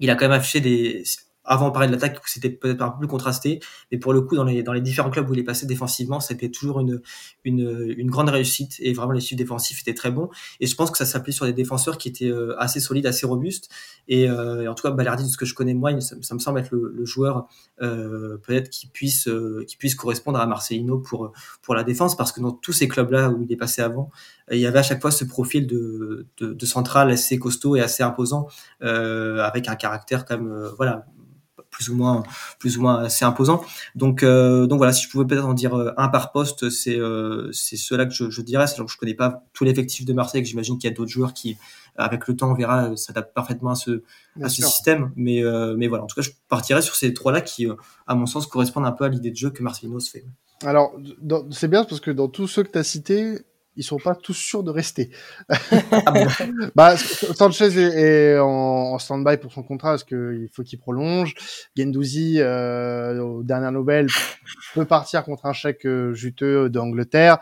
il a quand même affiché des avant, on parlait de l'attaque, c'était peut-être un peu plus contrasté, mais pour le coup, dans les, dans les différents clubs où il est passé défensivement, c'était toujours une, une, une grande réussite et vraiment les chiffres défensifs étaient très bons. Et je pense que ça s'applique sur des défenseurs qui étaient euh, assez solides, assez robustes. Et, euh, en tout cas, Balardi, de ce que je connais moi, ça, ça me semble être le, le joueur euh, peut-être qui puisse, euh, qui puisse correspondre à Marcelino pour, pour la défense, parce que dans tous ces clubs-là où il est passé avant, il y avait à chaque fois ce profil de, de, de central assez costaud et assez imposant, euh, avec un caractère comme voilà plus ou moins plus ou moins assez imposant. Donc euh, donc voilà, si je pouvais peut-être en dire euh, un par poste, c'est euh, c'est cela que je, je dirais. Donc je connais pas tout l'effectif de Marseille, que j'imagine qu'il y a d'autres joueurs qui avec le temps on verra s'adaptent parfaitement à ce à ce système. Mais euh, mais voilà, en tout cas je partirais sur ces trois là qui à mon sens correspondent un peu à l'idée de jeu que Marcelino se fait. Alors, c'est bien parce que dans tous ceux que tu as cités, ils sont pas tous sûrs de rester. ah bon bah, Sanchez est, est en, en stand-by pour son contrat parce qu'il faut qu'il prolonge. Gendouzi, euh, aux dernières nouvelles, peut partir contre un chèque euh, juteux d'Angleterre.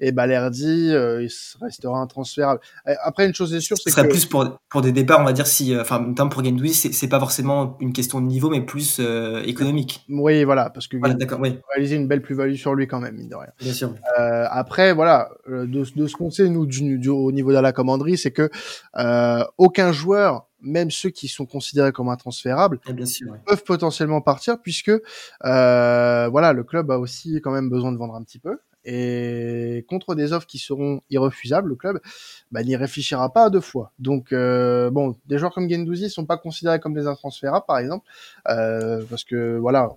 Et Balerdi, euh, il restera un transfert. Après, une chose est sûre, c'est que... plus pour, pour des départs, on va dire, si, euh, enfin, notamment pour Gendouzi, c'est pas forcément une question de niveau, mais plus euh, économique. Oui, voilà, parce que voilà, d'accord, oui. réaliser une belle plus-value sur lui quand même, mine de rien. Bien sûr. Euh, après, voilà, de, de ce qu'on sait, nous, du, du, au niveau de la commanderie, c'est que euh, aucun joueur même ceux qui sont considérés comme intransférables, bien sûr, ouais. peuvent potentiellement partir puisque euh, voilà le club a aussi quand même besoin de vendre un petit peu et contre des offres qui seront irrefusables, le club bah, n'y réfléchira pas à deux fois. Donc euh, bon, des joueurs comme Gendouzi sont pas considérés comme des intransférables par exemple parce que voilà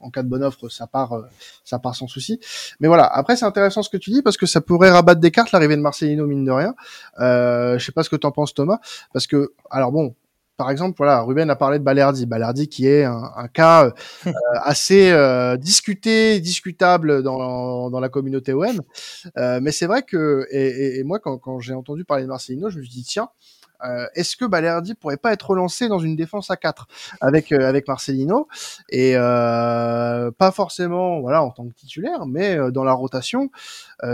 en cas de bonne offre, ça part, euh, ça part sans souci. Mais voilà, après c'est intéressant ce que tu dis parce que ça pourrait rabattre des cartes l'arrivée de Marcelino mine de rien. Euh, je sais pas ce que t'en penses Thomas, parce que alors bon, par exemple, voilà, Ruben a parlé de Balerdi, Balerdi qui est un, un cas euh, assez euh, discuté, discutable dans, dans la communauté OM. Euh, mais c'est vrai que, et, et, et moi, quand, quand j'ai entendu parler de Marcelino, je me suis dit, tiens, euh, est-ce que Balerdi pourrait pas être relancé dans une défense à 4 avec euh, avec Marcelino et euh, pas forcément voilà en tant que titulaire mais dans la rotation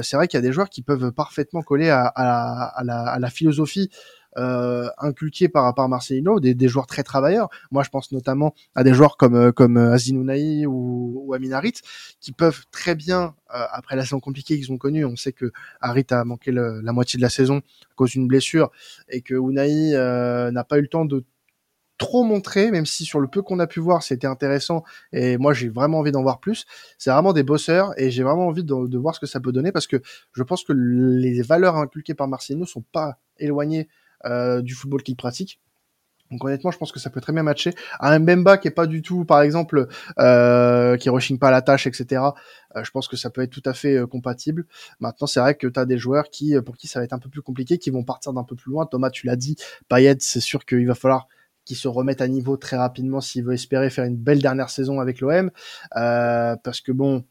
c'est vrai qu'il y a des joueurs qui peuvent parfaitement coller à, à, la, philosophie inculqués par, par Marcelino, des, des, joueurs très travailleurs. Moi, je pense notamment à des joueurs comme comme Azinounaï ou, ou Aminarit, qui peuvent très bien, euh, après la saison compliquée qu'ils ont connue, on sait que Harit a manqué le, la moitié de la saison à cause d'une blessure, et que Unai euh, n'a pas eu le temps de trop montré, même si sur le peu qu'on a pu voir, c'était intéressant. Et moi, j'ai vraiment envie d'en voir plus. C'est vraiment des bosseurs et j'ai vraiment envie de, de, voir ce que ça peut donner parce que je pense que les valeurs inculquées par Marcelino sont pas éloignées du football qu'il pratique. Donc honnêtement, je pense que ça peut très bien matcher. Un Mbemba qui est pas du tout, par exemple, euh, qui rechigne pas la tâche, etc. Euh, je pense que ça peut être tout à fait euh, compatible. Maintenant, c'est vrai que tu as des joueurs qui, pour qui ça va être un peu plus compliqué, qui vont partir d'un peu plus loin. Thomas, tu l'as dit, Payet, c'est sûr qu'il va falloir qu'il se remette à niveau très rapidement s'il veut espérer faire une belle dernière saison avec l'OM. parce que bon,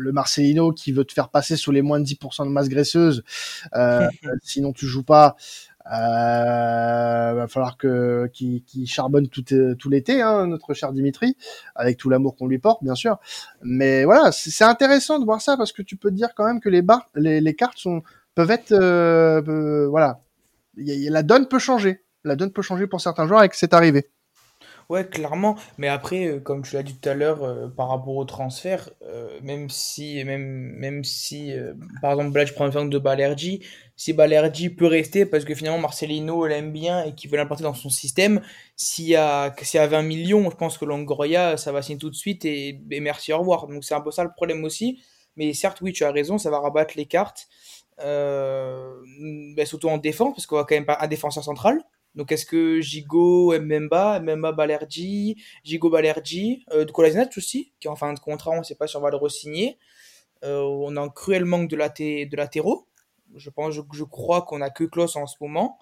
le Marcelino qui veut te faire passer sous les moins de 10% de masse graisseuse, sinon tu joues pas. Euh, va falloir que qui charbonne tout, euh, tout l'été, hein, notre cher Dimitri, avec tout l'amour qu'on lui porte, bien sûr. Mais voilà, c'est intéressant de voir ça parce que tu peux te dire quand même que les barres, les, les cartes sont peuvent être, euh, voilà, la donne peut changer. La donne peut changer pour certains joueurs avec cette arrivée. Ouais, clairement. Mais après, euh, comme tu l'as dit tout à l'heure, euh, par rapport au transfert, euh, même si, même, même si, par exemple, là, je prends l'exemple de Balerdi, si Balerdi peut rester parce que finalement Marcelino l'aime bien et qu'il veut l'importer dans son système, s'il y a, s'il y a 20 millions, je pense que Longoria, ça va signer tout de suite et, merci, au revoir. Donc c'est un peu ça le problème aussi. Mais certes, oui, tu as raison, ça va rabattre les cartes, ben, surtout en défense, parce qu'on va quand même pas un défenseur central. Donc est-ce que Gigo, Mbemba, Mbemba Balerdi, Gigo Balerdi, euh, de Kolasinac aussi, qui est en fin de contrat, on ne sait pas si on va le re-signer. Euh, on a un cruel manque de, laté de latéraux. Je pense, je, je crois qu'on a que Klaus en ce moment.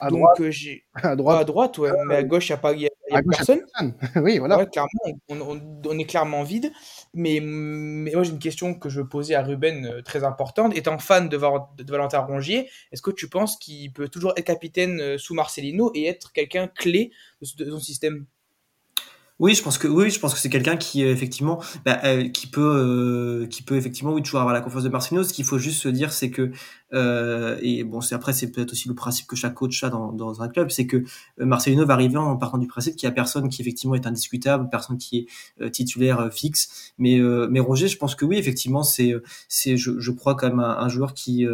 À Donc droite. Euh, à droite, à droite ouais. mais à gauche il n'y a pas y a, y a personne. oui, voilà. Ouais, clairement, on, on, on, est clairement vide. Mais, mais moi j'ai une question que je veux poser à Ruben euh, très importante. Étant fan de, de Valentin Rongier, est-ce que tu penses qu'il peut toujours être capitaine euh, sous Marcelino et être quelqu'un clé de, de son système? Oui, je pense que oui, je pense que c'est quelqu'un qui euh, effectivement, bah, euh, qui peut, euh, qui peut effectivement, oui, toujours avoir la confiance de Marcelino. Ce qu'il faut juste se dire, c'est que et bon, c'est après, c'est peut-être aussi le principe que chaque coach a dans, dans un club, c'est que Marcelino va arriver en partant du principe qu'il y a personne qui effectivement est indiscutable, personne qui est titulaire fixe. Mais mais Roger, je pense que oui, effectivement, c'est c'est je, je crois quand même un, un joueur qui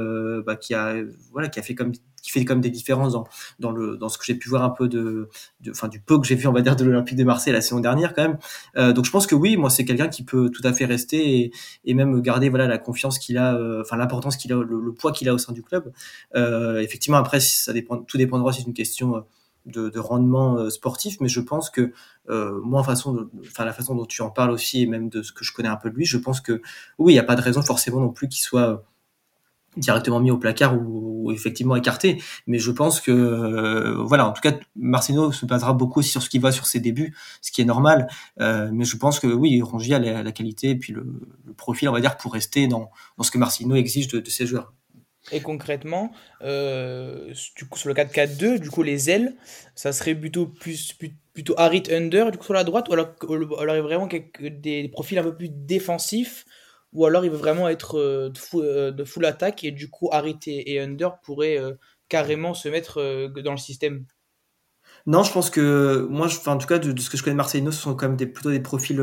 bah, qui a voilà qui a fait comme qui fait comme des différences dans, dans, le, dans ce que j'ai pu voir un peu de, enfin, du peu que j'ai vu, on va dire, de l'Olympique de Marseille la saison dernière quand même. Euh, donc je pense que oui, moi c'est quelqu'un qui peut tout à fait rester et, et même garder voilà la confiance qu'il a, euh, enfin l'importance qu'il a, le, poids qu'il a au sein du club. Euh, effectivement, après ça dépend, tout dépendra, c'est une question. Euh, de, de, rendement euh, sportif, mais je pense que euh, moi, façon de, enfin la façon dont tu en parles aussi, et même de ce que je connais un peu de lui, je pense que oui, il n'y a pas de raison forcément non plus qu'il soit directement mis au placard ou, effectivement écarté. Mais je pense que, euh, voilà, en tout cas, Marcino se basera beaucoup sur ce qu'il voit sur ses débuts, ce qui est normal. Euh, mais je pense que oui, Rongier a la, qualité et puis le, profil, on va dire, pour rester dans, dans ce que Marcino exige de, ses joueurs. Et concrètement, euh, du coup, sur le 4-4-2, du coup, les ailes, ça serait plutôt plus, plutôt Harit under, sur la droite, ou alors, alors vraiment des profils un peu plus défensifs, ou alors il veut vraiment être euh, de, full, euh, de full attaque et du coup Harit et, Under pourraient euh, carrément se mettre dans le système. Non, je pense que moi, je, en tout cas, de, ce que je connais de Marcelino, ce sont quand même des, plutôt des profils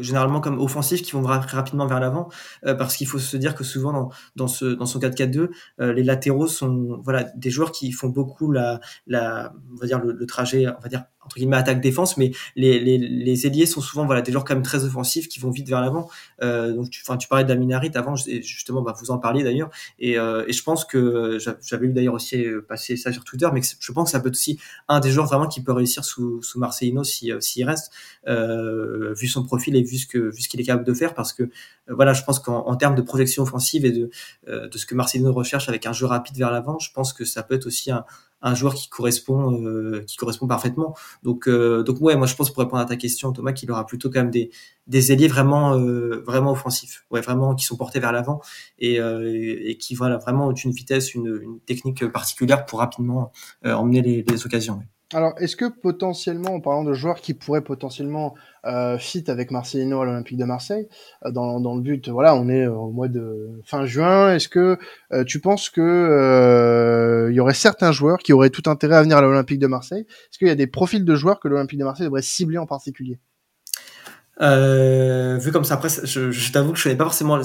généralement comme offensifs qui vont rapidement vers l'avant, parce qu'il faut se dire que souvent dans, dans ce dans son 4-4-2, euh, les latéraux sont voilà des joueurs qui font beaucoup la la on va dire le, le trajet, on va dire entre guillemets attaque défense mais les, les, les ailiers sont souvent voilà des joueurs quand même très offensifs qui vont vite vers l'avant. Euh, donc tu tu parlais d'Aminarit avant justement bah, vous en parliez d'ailleurs et, euh, et je pense que j'avais eu d'ailleurs aussi euh, passé ça sur Twitter mais je pense que ça peut être aussi un des joueurs vraiment qui peut réussir sous sous Marcelino si euh, s'il reste euh, vu son profil et vu ce que vu ce qu'il est capable de faire parce que euh, voilà je pense qu'en termes de projection offensive et de de ce que Marcelino recherche avec un jeu rapide vers l'avant je pense que ça peut être aussi un un joueur qui correspond euh, qui correspond parfaitement. Donc euh, donc ouais, moi je pense pour répondre à ta question Thomas qu'il aura plutôt quand même des des ailiers vraiment euh, vraiment offensifs. Ouais, vraiment qui sont portés vers l'avant et, et qui voilà vraiment ont une vitesse, une, une technique particulière pour rapidement emmener les, les occasions. Alors, est-ce que potentiellement, en parlant de joueurs qui pourraient potentiellement euh, fit avec Marcelino à l'Olympique de Marseille, euh, dans, dans, le but, voilà, on est au mois de fin juin, est-ce que euh, tu penses que euh, il y aurait certains joueurs qui auraient tout intérêt à venir à l'Olympique de Marseille? Est-ce qu'il y a des profils de joueurs que l'Olympique de Marseille devrait cibler en particulier? Euh, vu comme ça, après, je, je t'avoue que je savais pas forcément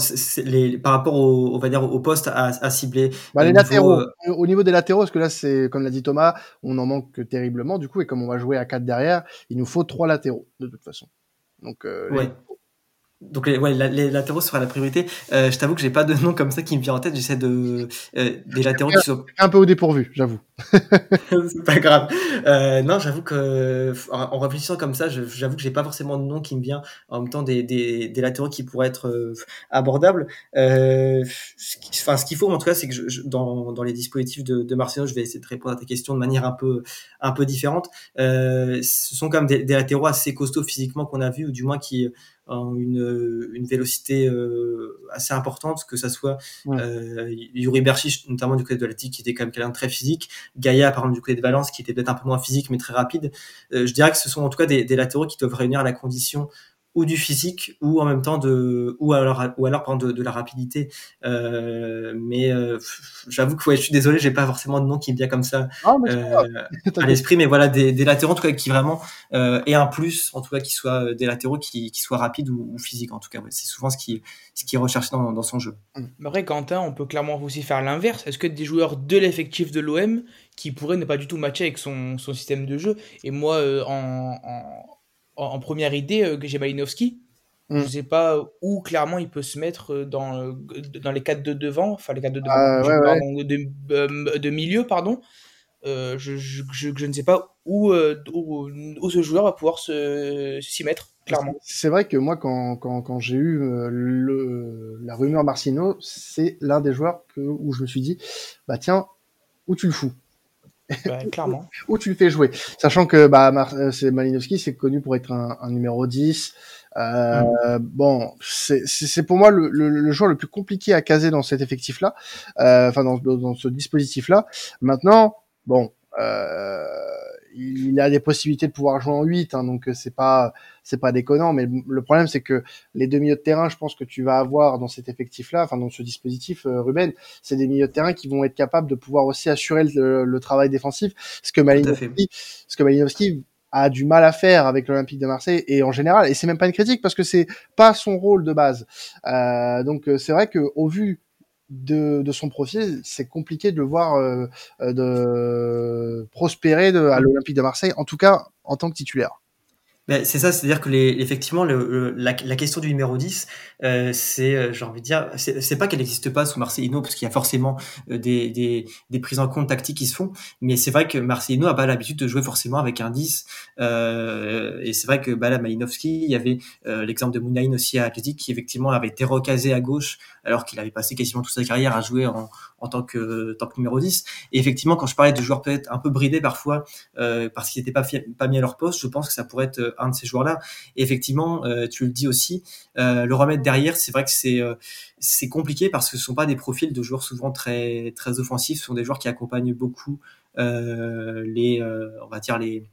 les, par rapport au, on va dire, au poste à, à cibler. Bah, les latéraux. Euh, au niveau des latéraux, parce que là, c'est comme l'a dit Thomas, on en manque terriblement. Du coup, et comme on va jouer à 4 derrière, il nous faut trois latéraux de toute façon. Donc, euh, ouais. Donc les, ouais, les latéraux sera la priorité. Euh, je t'avoue que j'ai pas de nom comme ça qui me vient en tête. J'essaie de euh, des latéraux qui soient un peu au dépourvu, j'avoue. c'est pas grave. Euh, non, j'avoue que en, réfléchissant comme ça, j'avoue que j'ai pas forcément de nom qui me vient. En même temps, des, des, des latéraux qui pourraient être euh, abordables. Euh, enfin, ce qu'il faut en tout cas, c'est que je, dans, dans les dispositifs de, de Marcelo, je vais essayer de répondre à ta question de manière un peu un peu différente. Euh, ce sont quand même des, des latéraux assez costauds physiquement qu'on a vu, ou du moins qui une, une vélocité euh, assez importante, que ça soit euh, Yuri Berchiche, notamment du côté de l'Atlantique, qui était quand même quelqu'un de très physique, Gaïa, par exemple, du côté de Valence, qui était peut-être un peu moins physique, mais très rapide. Euh, je dirais que ce sont en tout cas des, des latéraux qui doivent réunir la condition ou du physique ou en même temps de ou alors ou alors de, de la rapidité. Euh, mais euh, j'avoue que ouais, je suis désolé j'ai pas forcément de nom qui me vient comme ça ah, euh, à l'esprit mais voilà des, des, latéraux en tout cas qui vraiment et un plus en tout cas qui soient des latéraux qui, qui soient rapides ou, ou physiques en tout cas ouais, c'est souvent ce qui ce qui est recherché dans, dans son jeu. Mais après Quentin on peut clairement aussi faire l'inverse. Est-ce que des joueurs de l'effectif de l'OM qui pourraient ne pas du tout matcher avec son, son système de jeu? Et moi en, en en, première idée euh, que j'ai Malinowski. Mm. Je sais pas où clairement il peut se mettre euh, dans, euh, dans les quatre de devant, enfin les quatre de devant, ah, De, de, milieu, pardon. je, je, je, ne sais pas où, où, où, ce joueur va pouvoir s'y mettre, clairement. C'est vrai que moi, quand, quand, quand j'ai eu le, la rumeur Marcino, c'est l'un des joueurs que, où je me suis dit, bah tiens, où tu le fous? clairement. Où tu le fais jouer. Sachant que bah, euh, c'est Malinowski, c'est connu pour être un, un numéro 10. Euh, mm. Bon, c'est pour moi le, le, le, joueur le plus compliqué à caser dans cet effectif-là, euh, enfin dans, dans, ce dispositif-là. Maintenant, bon, euh, il a des possibilités de pouvoir jouer en 8, hein, donc euh, c'est pas c'est pas déconnant. Mais le problème c'est que les deux milieux de terrain, je pense que tu vas avoir dans cet effectif-là, enfin dans ce dispositif, euh, Ruben, c'est des milieux de terrain qui vont être capables de pouvoir aussi assurer le, travail défensif, ce que Malinowski, ce que Malinowski a du mal à faire avec l'Olympique de Marseille et en général et c'est même pas une critique parce que c'est pas son rôle de base euh, donc euh, c'est vrai que au vu de, de son profil, c'est compliqué de le voir euh, euh, de prospérer de, à l'Olympique de Marseille, en tout cas en tant que titulaire. Ben, c'est ça, c'est-à-dire que les, effectivement, le, la, la, question du numéro 10, euh, c'est, euh, j'ai envie de dire, c'est pas qu'elle n'existe pas sous Marcelino, parce qu'il y a forcément euh, des, des, des, prises en compte tactiques qui se font, mais c'est vrai que Marcelino a pas l'habitude de jouer forcément avec un 10, euh, et c'est vrai que bah, là, Malinowski, il y avait euh, l'exemple de Mounaïn aussi à Athletic, qui effectivement avait été recasé à gauche, alors qu'il avait passé quasiment toute sa carrière à jouer en, en tant que, tant que numéro 10. Et effectivement, quand je parlais de joueurs peut-être un peu bridés parfois, euh, parce qu'ils n'étaient pas, pas mis à leur poste, je pense que ça pourrait être un de ces joueurs-là. Effectivement, euh, tu le dis aussi, euh, le remettre derrière, c'est vrai que c'est euh, compliqué parce que ce sont pas des profils de joueurs souvent très très offensifs, ce sont des joueurs qui accompagnent beaucoup les, on va dire les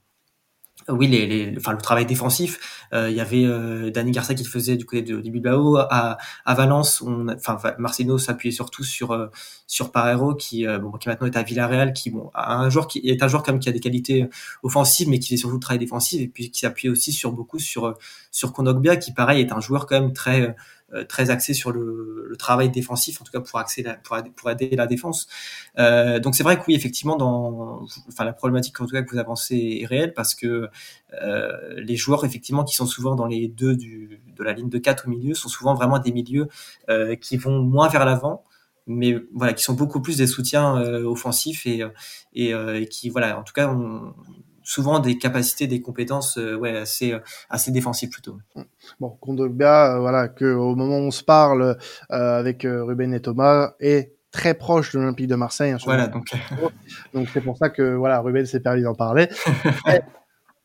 oui, les, les, enfin, le travail défensif. Euh, il y avait euh, Dani Garcia qui le faisait du côté de, de Bilbao. À, Valence, on, enfin, Marcelo s'appuyait surtout sur euh, sur Parero qui, euh, bon, qui maintenant est à Villarreal, qui bon, un joueur qui est un joueur même qui a des qualités offensives, mais qui fait surtout le travail défensif et puis qui s'appuyait aussi sur beaucoup sur sur Kondogbia, qui pareil est un joueur quand même très euh, très axé sur le, travail défensif, en tout cas pour, pour, aider la défense. Euh, donc c'est vrai que oui, effectivement, dans, enfin la problématique en tout cas que vous avancez est réelle parce que euh, les joueurs effectivement qui sont souvent dans les deux du, de la ligne de 4 au milieu sont souvent vraiment des milieux euh, qui vont moins vers l'avant mais voilà, qui sont beaucoup plus des soutiens euh, offensifs et, et, euh, qui, voilà, en tout cas, souvent des capacités, des compétences euh, ouais, assez, euh, assez défensives plutôt. Bon, Kondogbia, euh, voilà, que au moment où on se parle avec Ruben et Thomas, est très proche de l'Olympique de Marseille. Hein, voilà, donc donc c'est pour ça que voilà, Ruben s'est permis d'en parler.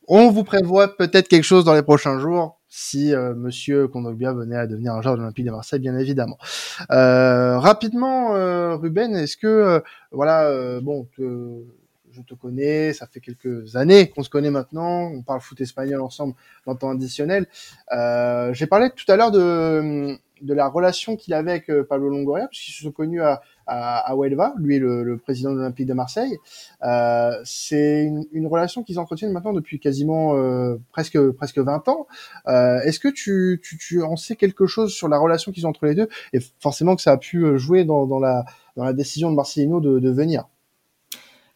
on vous prévoit peut-être quelque chose dans les prochains jours si euh, Monsieur Kondogbia venait à devenir un joueur de l'Olympique de Marseille, bien évidemment. Euh, rapidement, euh, Ruben, est-ce que voilà, bon, je te connais, ça fait quelques années qu'on se connaît maintenant, on parle foot espagnol ensemble dans temps additionnel. Euh, J'ai parlé tout à l'heure de, de la relation qu'il avait avec euh, Pablo Longoria, puisqu'ils se sont connus à, à, à Huelva, lui le, le président de l'Olympique de Marseille. Euh, C'est une, relation qu'ils entretiennent maintenant depuis quasiment presque presque 20 ans. Est-ce que tu, tu, tu, en sais quelque chose sur la relation qu'ils ont entre les deux? Et forcément que ça a pu jouer dans, la dans la décision de Marcelino de venir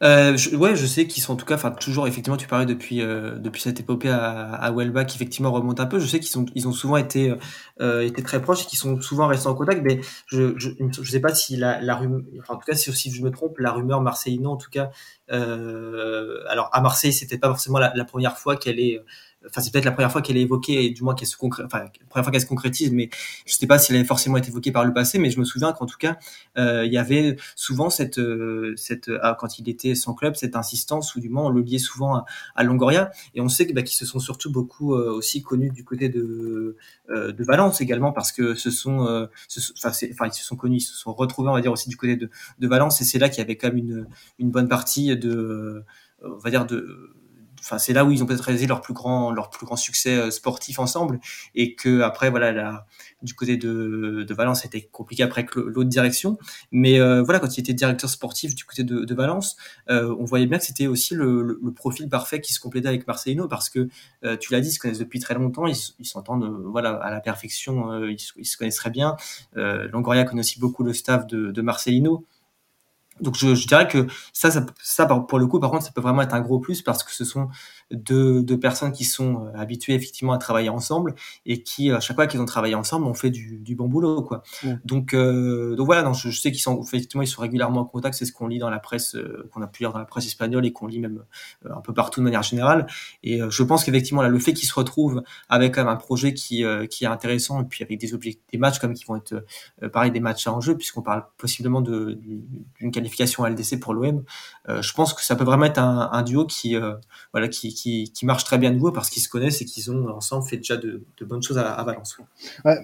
Euh, je, ouais, je sais qu'ils sont en tout cas, enfin toujours effectivement, tu parlais depuis euh, depuis cette épopée à, à qui effectivement remonte un peu. Je sais qu'ils sont ils ont souvent été euh, été très proches et qu'ils sont souvent restés en contact, mais je je, je sais pas si la la rumeur, enfin, en tout cas si, si je me trompe, la rumeur Marseillino en tout cas. Euh, alors à Marseille, c'était pas forcément la, la première fois qu'elle est enfin c'est peut-être la première fois qu'elle est évoquée du moins qu'elle se enfin la première fois qu'elle se concrétise mais je sais pas si elle avait forcément été évoquée par le passé mais je me souviens qu'en tout cas euh, il y avait souvent cette euh, cette ah, quand il était sans club cette insistance ou du moins on le liait souvent à, Longoria. Et on sait bah, qu'ils se sont surtout beaucoup euh, aussi connus du côté de euh, de Valence également parce que ce sont euh, enfin enfin ils se sont connus ils se sont retrouvés on va dire aussi du côté de de Valence et c'est là qu'il y avait quand même une une bonne partie de on va dire de enfin c'est là où ils ont peut-être réalisé leur plus grand leur plus grand succès euh, sportif ensemble. Et que après voilà la, du côté de, de Valence c'était compliqué après avec l'autre direction. Mais euh, voilà quand il était directeur sportif du côté de, de Valence euh, on voyait bien que c'était aussi le, le, le, profil parfait qui se complétait avec Marcelino parce que euh, tu l'as dit ils se connaissent depuis très longtemps. Ils, s'entendent euh, voilà à la perfection ils, ils, se connaissent très bien. Longoria connaît aussi beaucoup le staff de, de Marcelino donc je, dirais que ça, ça, ça, pour le coup, par contre, ça peut vraiment être un gros plus parce que ce sont deux personnes qui sont euh, habituées effectivement à travailler ensemble et qui, à chaque fois qu'ils ont travaillé ensemble, ont fait du, du bon boulot, quoi. Ouais. Donc, euh, donc voilà, donc je, je sais qu'ils sont effectivement ils sont régulièrement en contact. C'est ce qu'on lit dans la presse, euh, qu'on a pu lire dans la presse espagnole et qu'on lit même euh, un peu partout de manière générale. Et euh, je pense qu'effectivement là, le fait qu'ils se retrouvent avec quand même un projet qui qui est intéressant et puis avec des des matchs comme qui vont être pareil des matchs à enjeu puisqu'on parle possiblement de d'une qualification à LDC pour l'OM. Euh, je pense que ça peut vraiment être un, un duo qui, euh, voilà, qui, qui, qui, très bien de nouveau parce qu'ils se connaissent et qu'ils ont ensemble fait déjà de, bonnes choses à, Valence.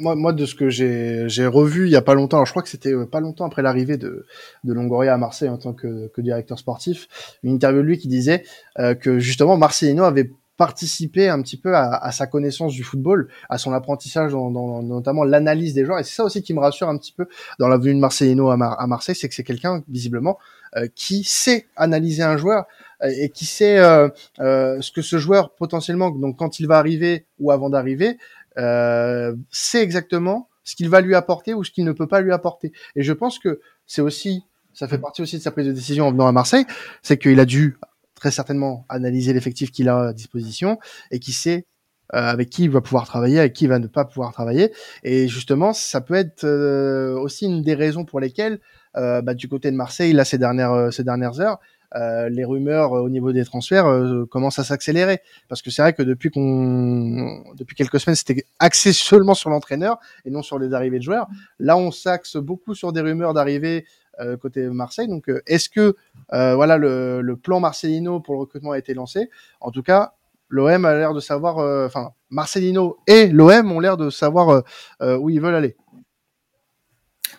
Moi, moi, de ce que j'ai revu il y a pas longtemps, alors je crois que c'était euh, pas longtemps après l'arrivée de, de Longoria à Marseille en tant que, que directeur sportif, une interview de lui qui disait euh, que justement Marcelino avait participer un petit peu à, à, sa connaissance du football, à son apprentissage, dans, dans notamment l'analyse des joueurs. Et c'est ça aussi qui me rassure un petit peu dans la venue de Marcelino à, Mar à Marseille, c'est que c'est quelqu'un visiblement euh, qui sait analyser un joueur et qui sait euh, euh, ce que ce joueur potentiellement, donc quand il va arriver ou avant d'arriver, euh, sait exactement ce qu'il va lui apporter ou ce qu'il ne peut pas lui apporter. Et je pense que c'est aussi ça fait partie aussi de sa prise de décision en venant à Marseille, c'est qu'il a dû très certainement analyser l'effectif qu'il a à disposition et qui sait euh, avec qui il va pouvoir travailler, avec qui il va ne pas pouvoir travailler. Et justement, ça peut être euh, aussi une des raisons pour lesquelles, euh, bah, du côté de Marseille, là, ces dernières, ces dernières heures, les rumeurs au niveau des transferts commencent à s'accélérer. Parce que c'est vrai que depuis qu'on, depuis quelques semaines, c'était axé seulement sur l'entraîneur et non sur les arrivées de joueurs. Là, on s'axe beaucoup sur des rumeurs d'arrivée euh, côté Marseille. Donc, euh, est-ce que euh, voilà le, plan Marcelino pour le recrutement a été lancé? En tout cas, l'OM a l'air de savoir, enfin Marcelino et l'OM ont l'air de savoir où ils veulent aller.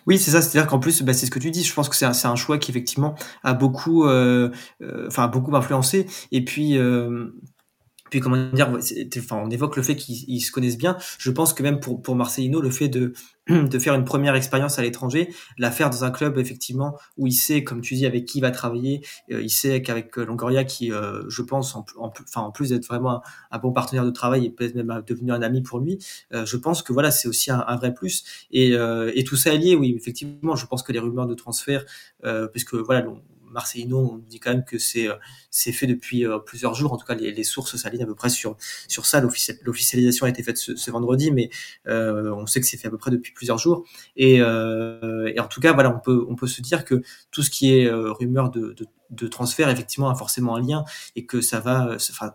Oui, c'est ça. C'est-à-dire qu'en plus, bah, c'est ce que tu dis. Je pense que c'est un, choix qui effectivement a beaucoup, enfin beaucoup influencé. Et puis, puis comment dire, enfin, on évoque le fait qu'ils se connaissent bien. Je pense que même pour pour Marcelino, le fait de de faire une première expérience à l'étranger, la faire dans un club effectivement où il sait, comme tu dis, avec qui il va travailler, euh, il sait qu'avec euh, Longoria qui, euh, je pense, en, en, enfin en plus d'être vraiment un, bon partenaire de travail et peut-être même devenu un ami pour lui, euh, je pense que voilà c'est aussi un, vrai plus et, euh, et tout ça est lié, oui effectivement, je pense que les rumeurs de transfert, puisque voilà Marcelino, on dit quand même que c'est euh, c'est fait depuis euh, plusieurs jours. En tout cas, les, les sources s'alignent à peu près sur sur ça. L'officialisation a été faite ce, vendredi, mais euh, on sait que c'est fait à peu près depuis plusieurs jours. Et, en tout cas, voilà, on peut on peut se dire que tout ce qui est rumeur de, de, de transfert, effectivement, a forcément un lien et que ça va, enfin,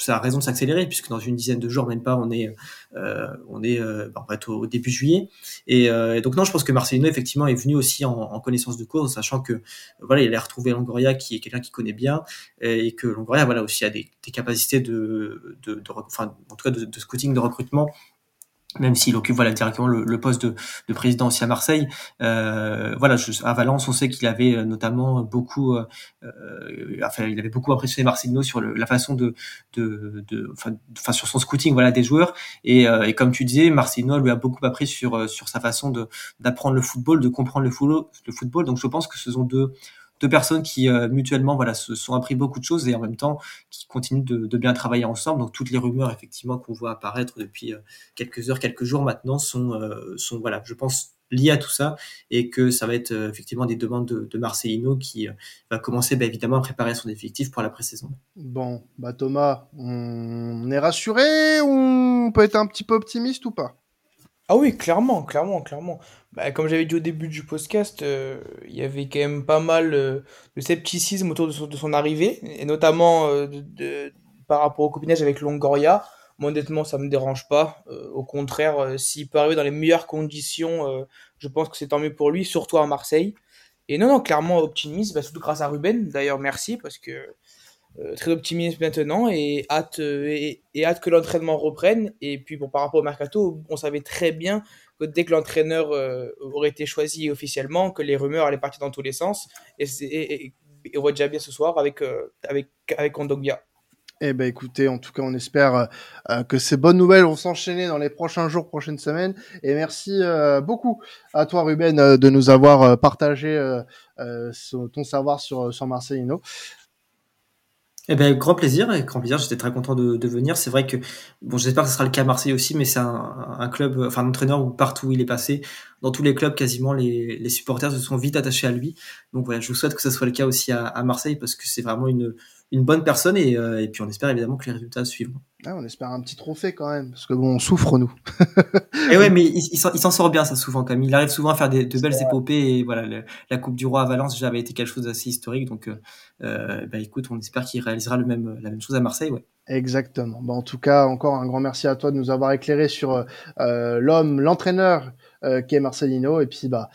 ça a raison de s'accélérer puisque dans une dizaine de jours, même pas, on est, euh, on est, euh, fait, au, début juillet. Et, euh, et, donc non, je pense que Marcelino effectivement est venu aussi en, connaissance de cause, sachant que voilà, il a retrouvé Longoria qui est quelqu'un qui connaît bien et que Longoria voilà aussi a des, capacités de, de, en tout cas de scouting, de recrutement même s'il occupe voilà directement le, le, poste de, de président aussi à Marseille. Euh, voilà, je, à Valence, on sait qu'il avait euh, notamment beaucoup, euh, enfin, il avait beaucoup impressionné Marcelino sur le, la façon de, de, de enfin, sur son scouting, voilà, des joueurs. Et, euh, et comme tu disais, Marcelino lui a beaucoup appris sur sur sa façon de d'apprendre le football, de comprendre le le football. Donc, je pense que ce sont deux deux personnes qui euh, mutuellement voilà se sont appris beaucoup de choses et en même temps qui continuent de, bien travailler ensemble. Donc toutes les rumeurs effectivement qu'on voit apparaître depuis euh, quelques heures, quelques jours maintenant sont euh, sont voilà, je pense liées à tout ça et que ça va être effectivement des demandes de, Marcelino qui va commencer bah, évidemment à préparer son effectif pour la pré-saison. Bon, bah Thomas, on est rassuré? On peut être un petit peu optimiste ou pas? Ah oui, clairement, clairement, clairement. Bah, comme j'avais dit au début du podcast, euh, il y avait quand même pas mal euh, de scepticisme autour de son, arrivée, et notamment euh, par rapport au copinage avec Longoria. Moi, honnêtement, ça me dérange pas. au contraire, s'il peut arriver dans les meilleures conditions, je pense que c'est tant mieux pour lui, surtout à Marseille. Et non, non, clairement optimiste, surtout grâce à Ruben. D'ailleurs, merci, parce que très optimiste maintenant et hâte, euh, et, hâte que l'entraînement reprenne. Et puis par rapport au mercato, on savait très bien que dès que l'entraîneur euh, aurait été choisi officiellement, que les rumeurs allaient partir dans tous les sens. Et, on voit déjà bien ce soir avec, avec, avec. Eh ben écoutez, en tout cas, on espère que ces bonnes nouvelles vont s'enchaîner dans les prochains jours, prochaines semaines. Et merci beaucoup à toi, Ruben, de nous avoir partagé ton savoir sur, sur Marcelino. Eh ben, grand plaisir, et grand plaisir. J'étais très content de, de venir. C'est vrai que, bon, j'espère que ce sera le cas à Marseille aussi, mais c'est un, club, enfin, un entraîneur où partout où il est passé, dans tous les clubs, quasiment, les, les supporters se sont vite attachés à lui. Donc voilà, je vous souhaite que ce soit le cas aussi à Marseille parce que c'est vraiment une, une bonne personne et, euh, et, puis on espère évidemment que les résultats suivent. Ah, on espère un petit trophée quand même, parce que bon, on souffre nous. et ouais, mais il, il s'en sort bien ça souvent quand même. Il arrive souvent à faire des, de belles épopées et voilà, la Coupe du Roi à Valence déjà avait été quelque chose d'assez historique, donc euh, euh bah écoute, on espère qu'il réalisera le même, la même chose à Marseille, ouais. Exactement. Bon, en tout cas, encore un grand merci à toi de nous avoir éclairé sur euh, l'homme, l'entraîneur euh, qui est Marcelino, et puis bah,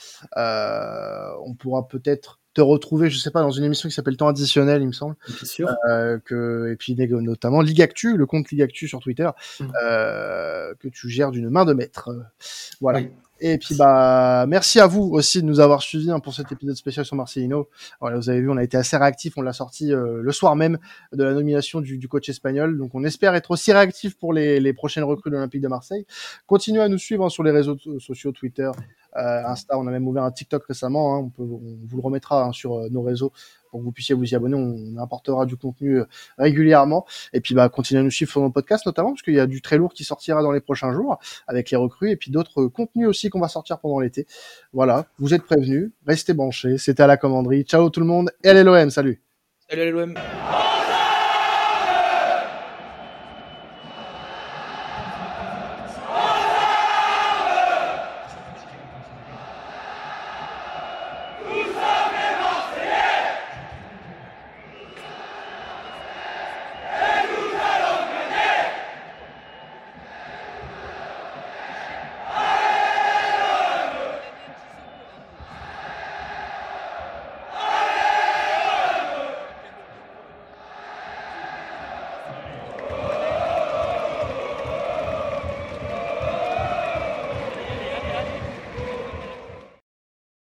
on pourra peut-être te retrouver, je sais pas, dans une émission qui s'appelle Temps additionnel, il me semble. Bien sûr. Euh, que, et puis notamment Ligue Actu, le compte Ligue Actu sur Twitter, mmh. euh, que tu gères d'une main de maître. Voilà. Et puis bah merci à vous aussi de nous avoir suivis hein, pour cet épisode spécial sur Marcelino. Voilà, vous avez vu, on a été assez réactif, on l'a sorti euh, le soir même de la nomination du, du, coach espagnol. Donc on espère être aussi réactif pour les, les prochaines recrues de l'Olympique de Marseille. Continuez à nous suivre hein, sur les réseaux sociaux, Twitter, euh, Insta. On a même ouvert un TikTok récemment. Hein, on, peut, on vous le remettra hein, sur euh, nos réseaux pour que vous puissiez vous y abonner. On, apportera du contenu euh, régulièrement. Et puis, bah, continuez à nous suivre sur nos podcasts, notamment, parce qu'il y a du très lourd qui sortira dans les prochains jours avec les recrues et puis d'autres contenus aussi qu'on va sortir pendant l'été. Voilà, vous êtes prévenus. Restez branchés. C'était à la commanderie. Ciao tout le monde. Et allez l'OM. Salut. Salut l'OM.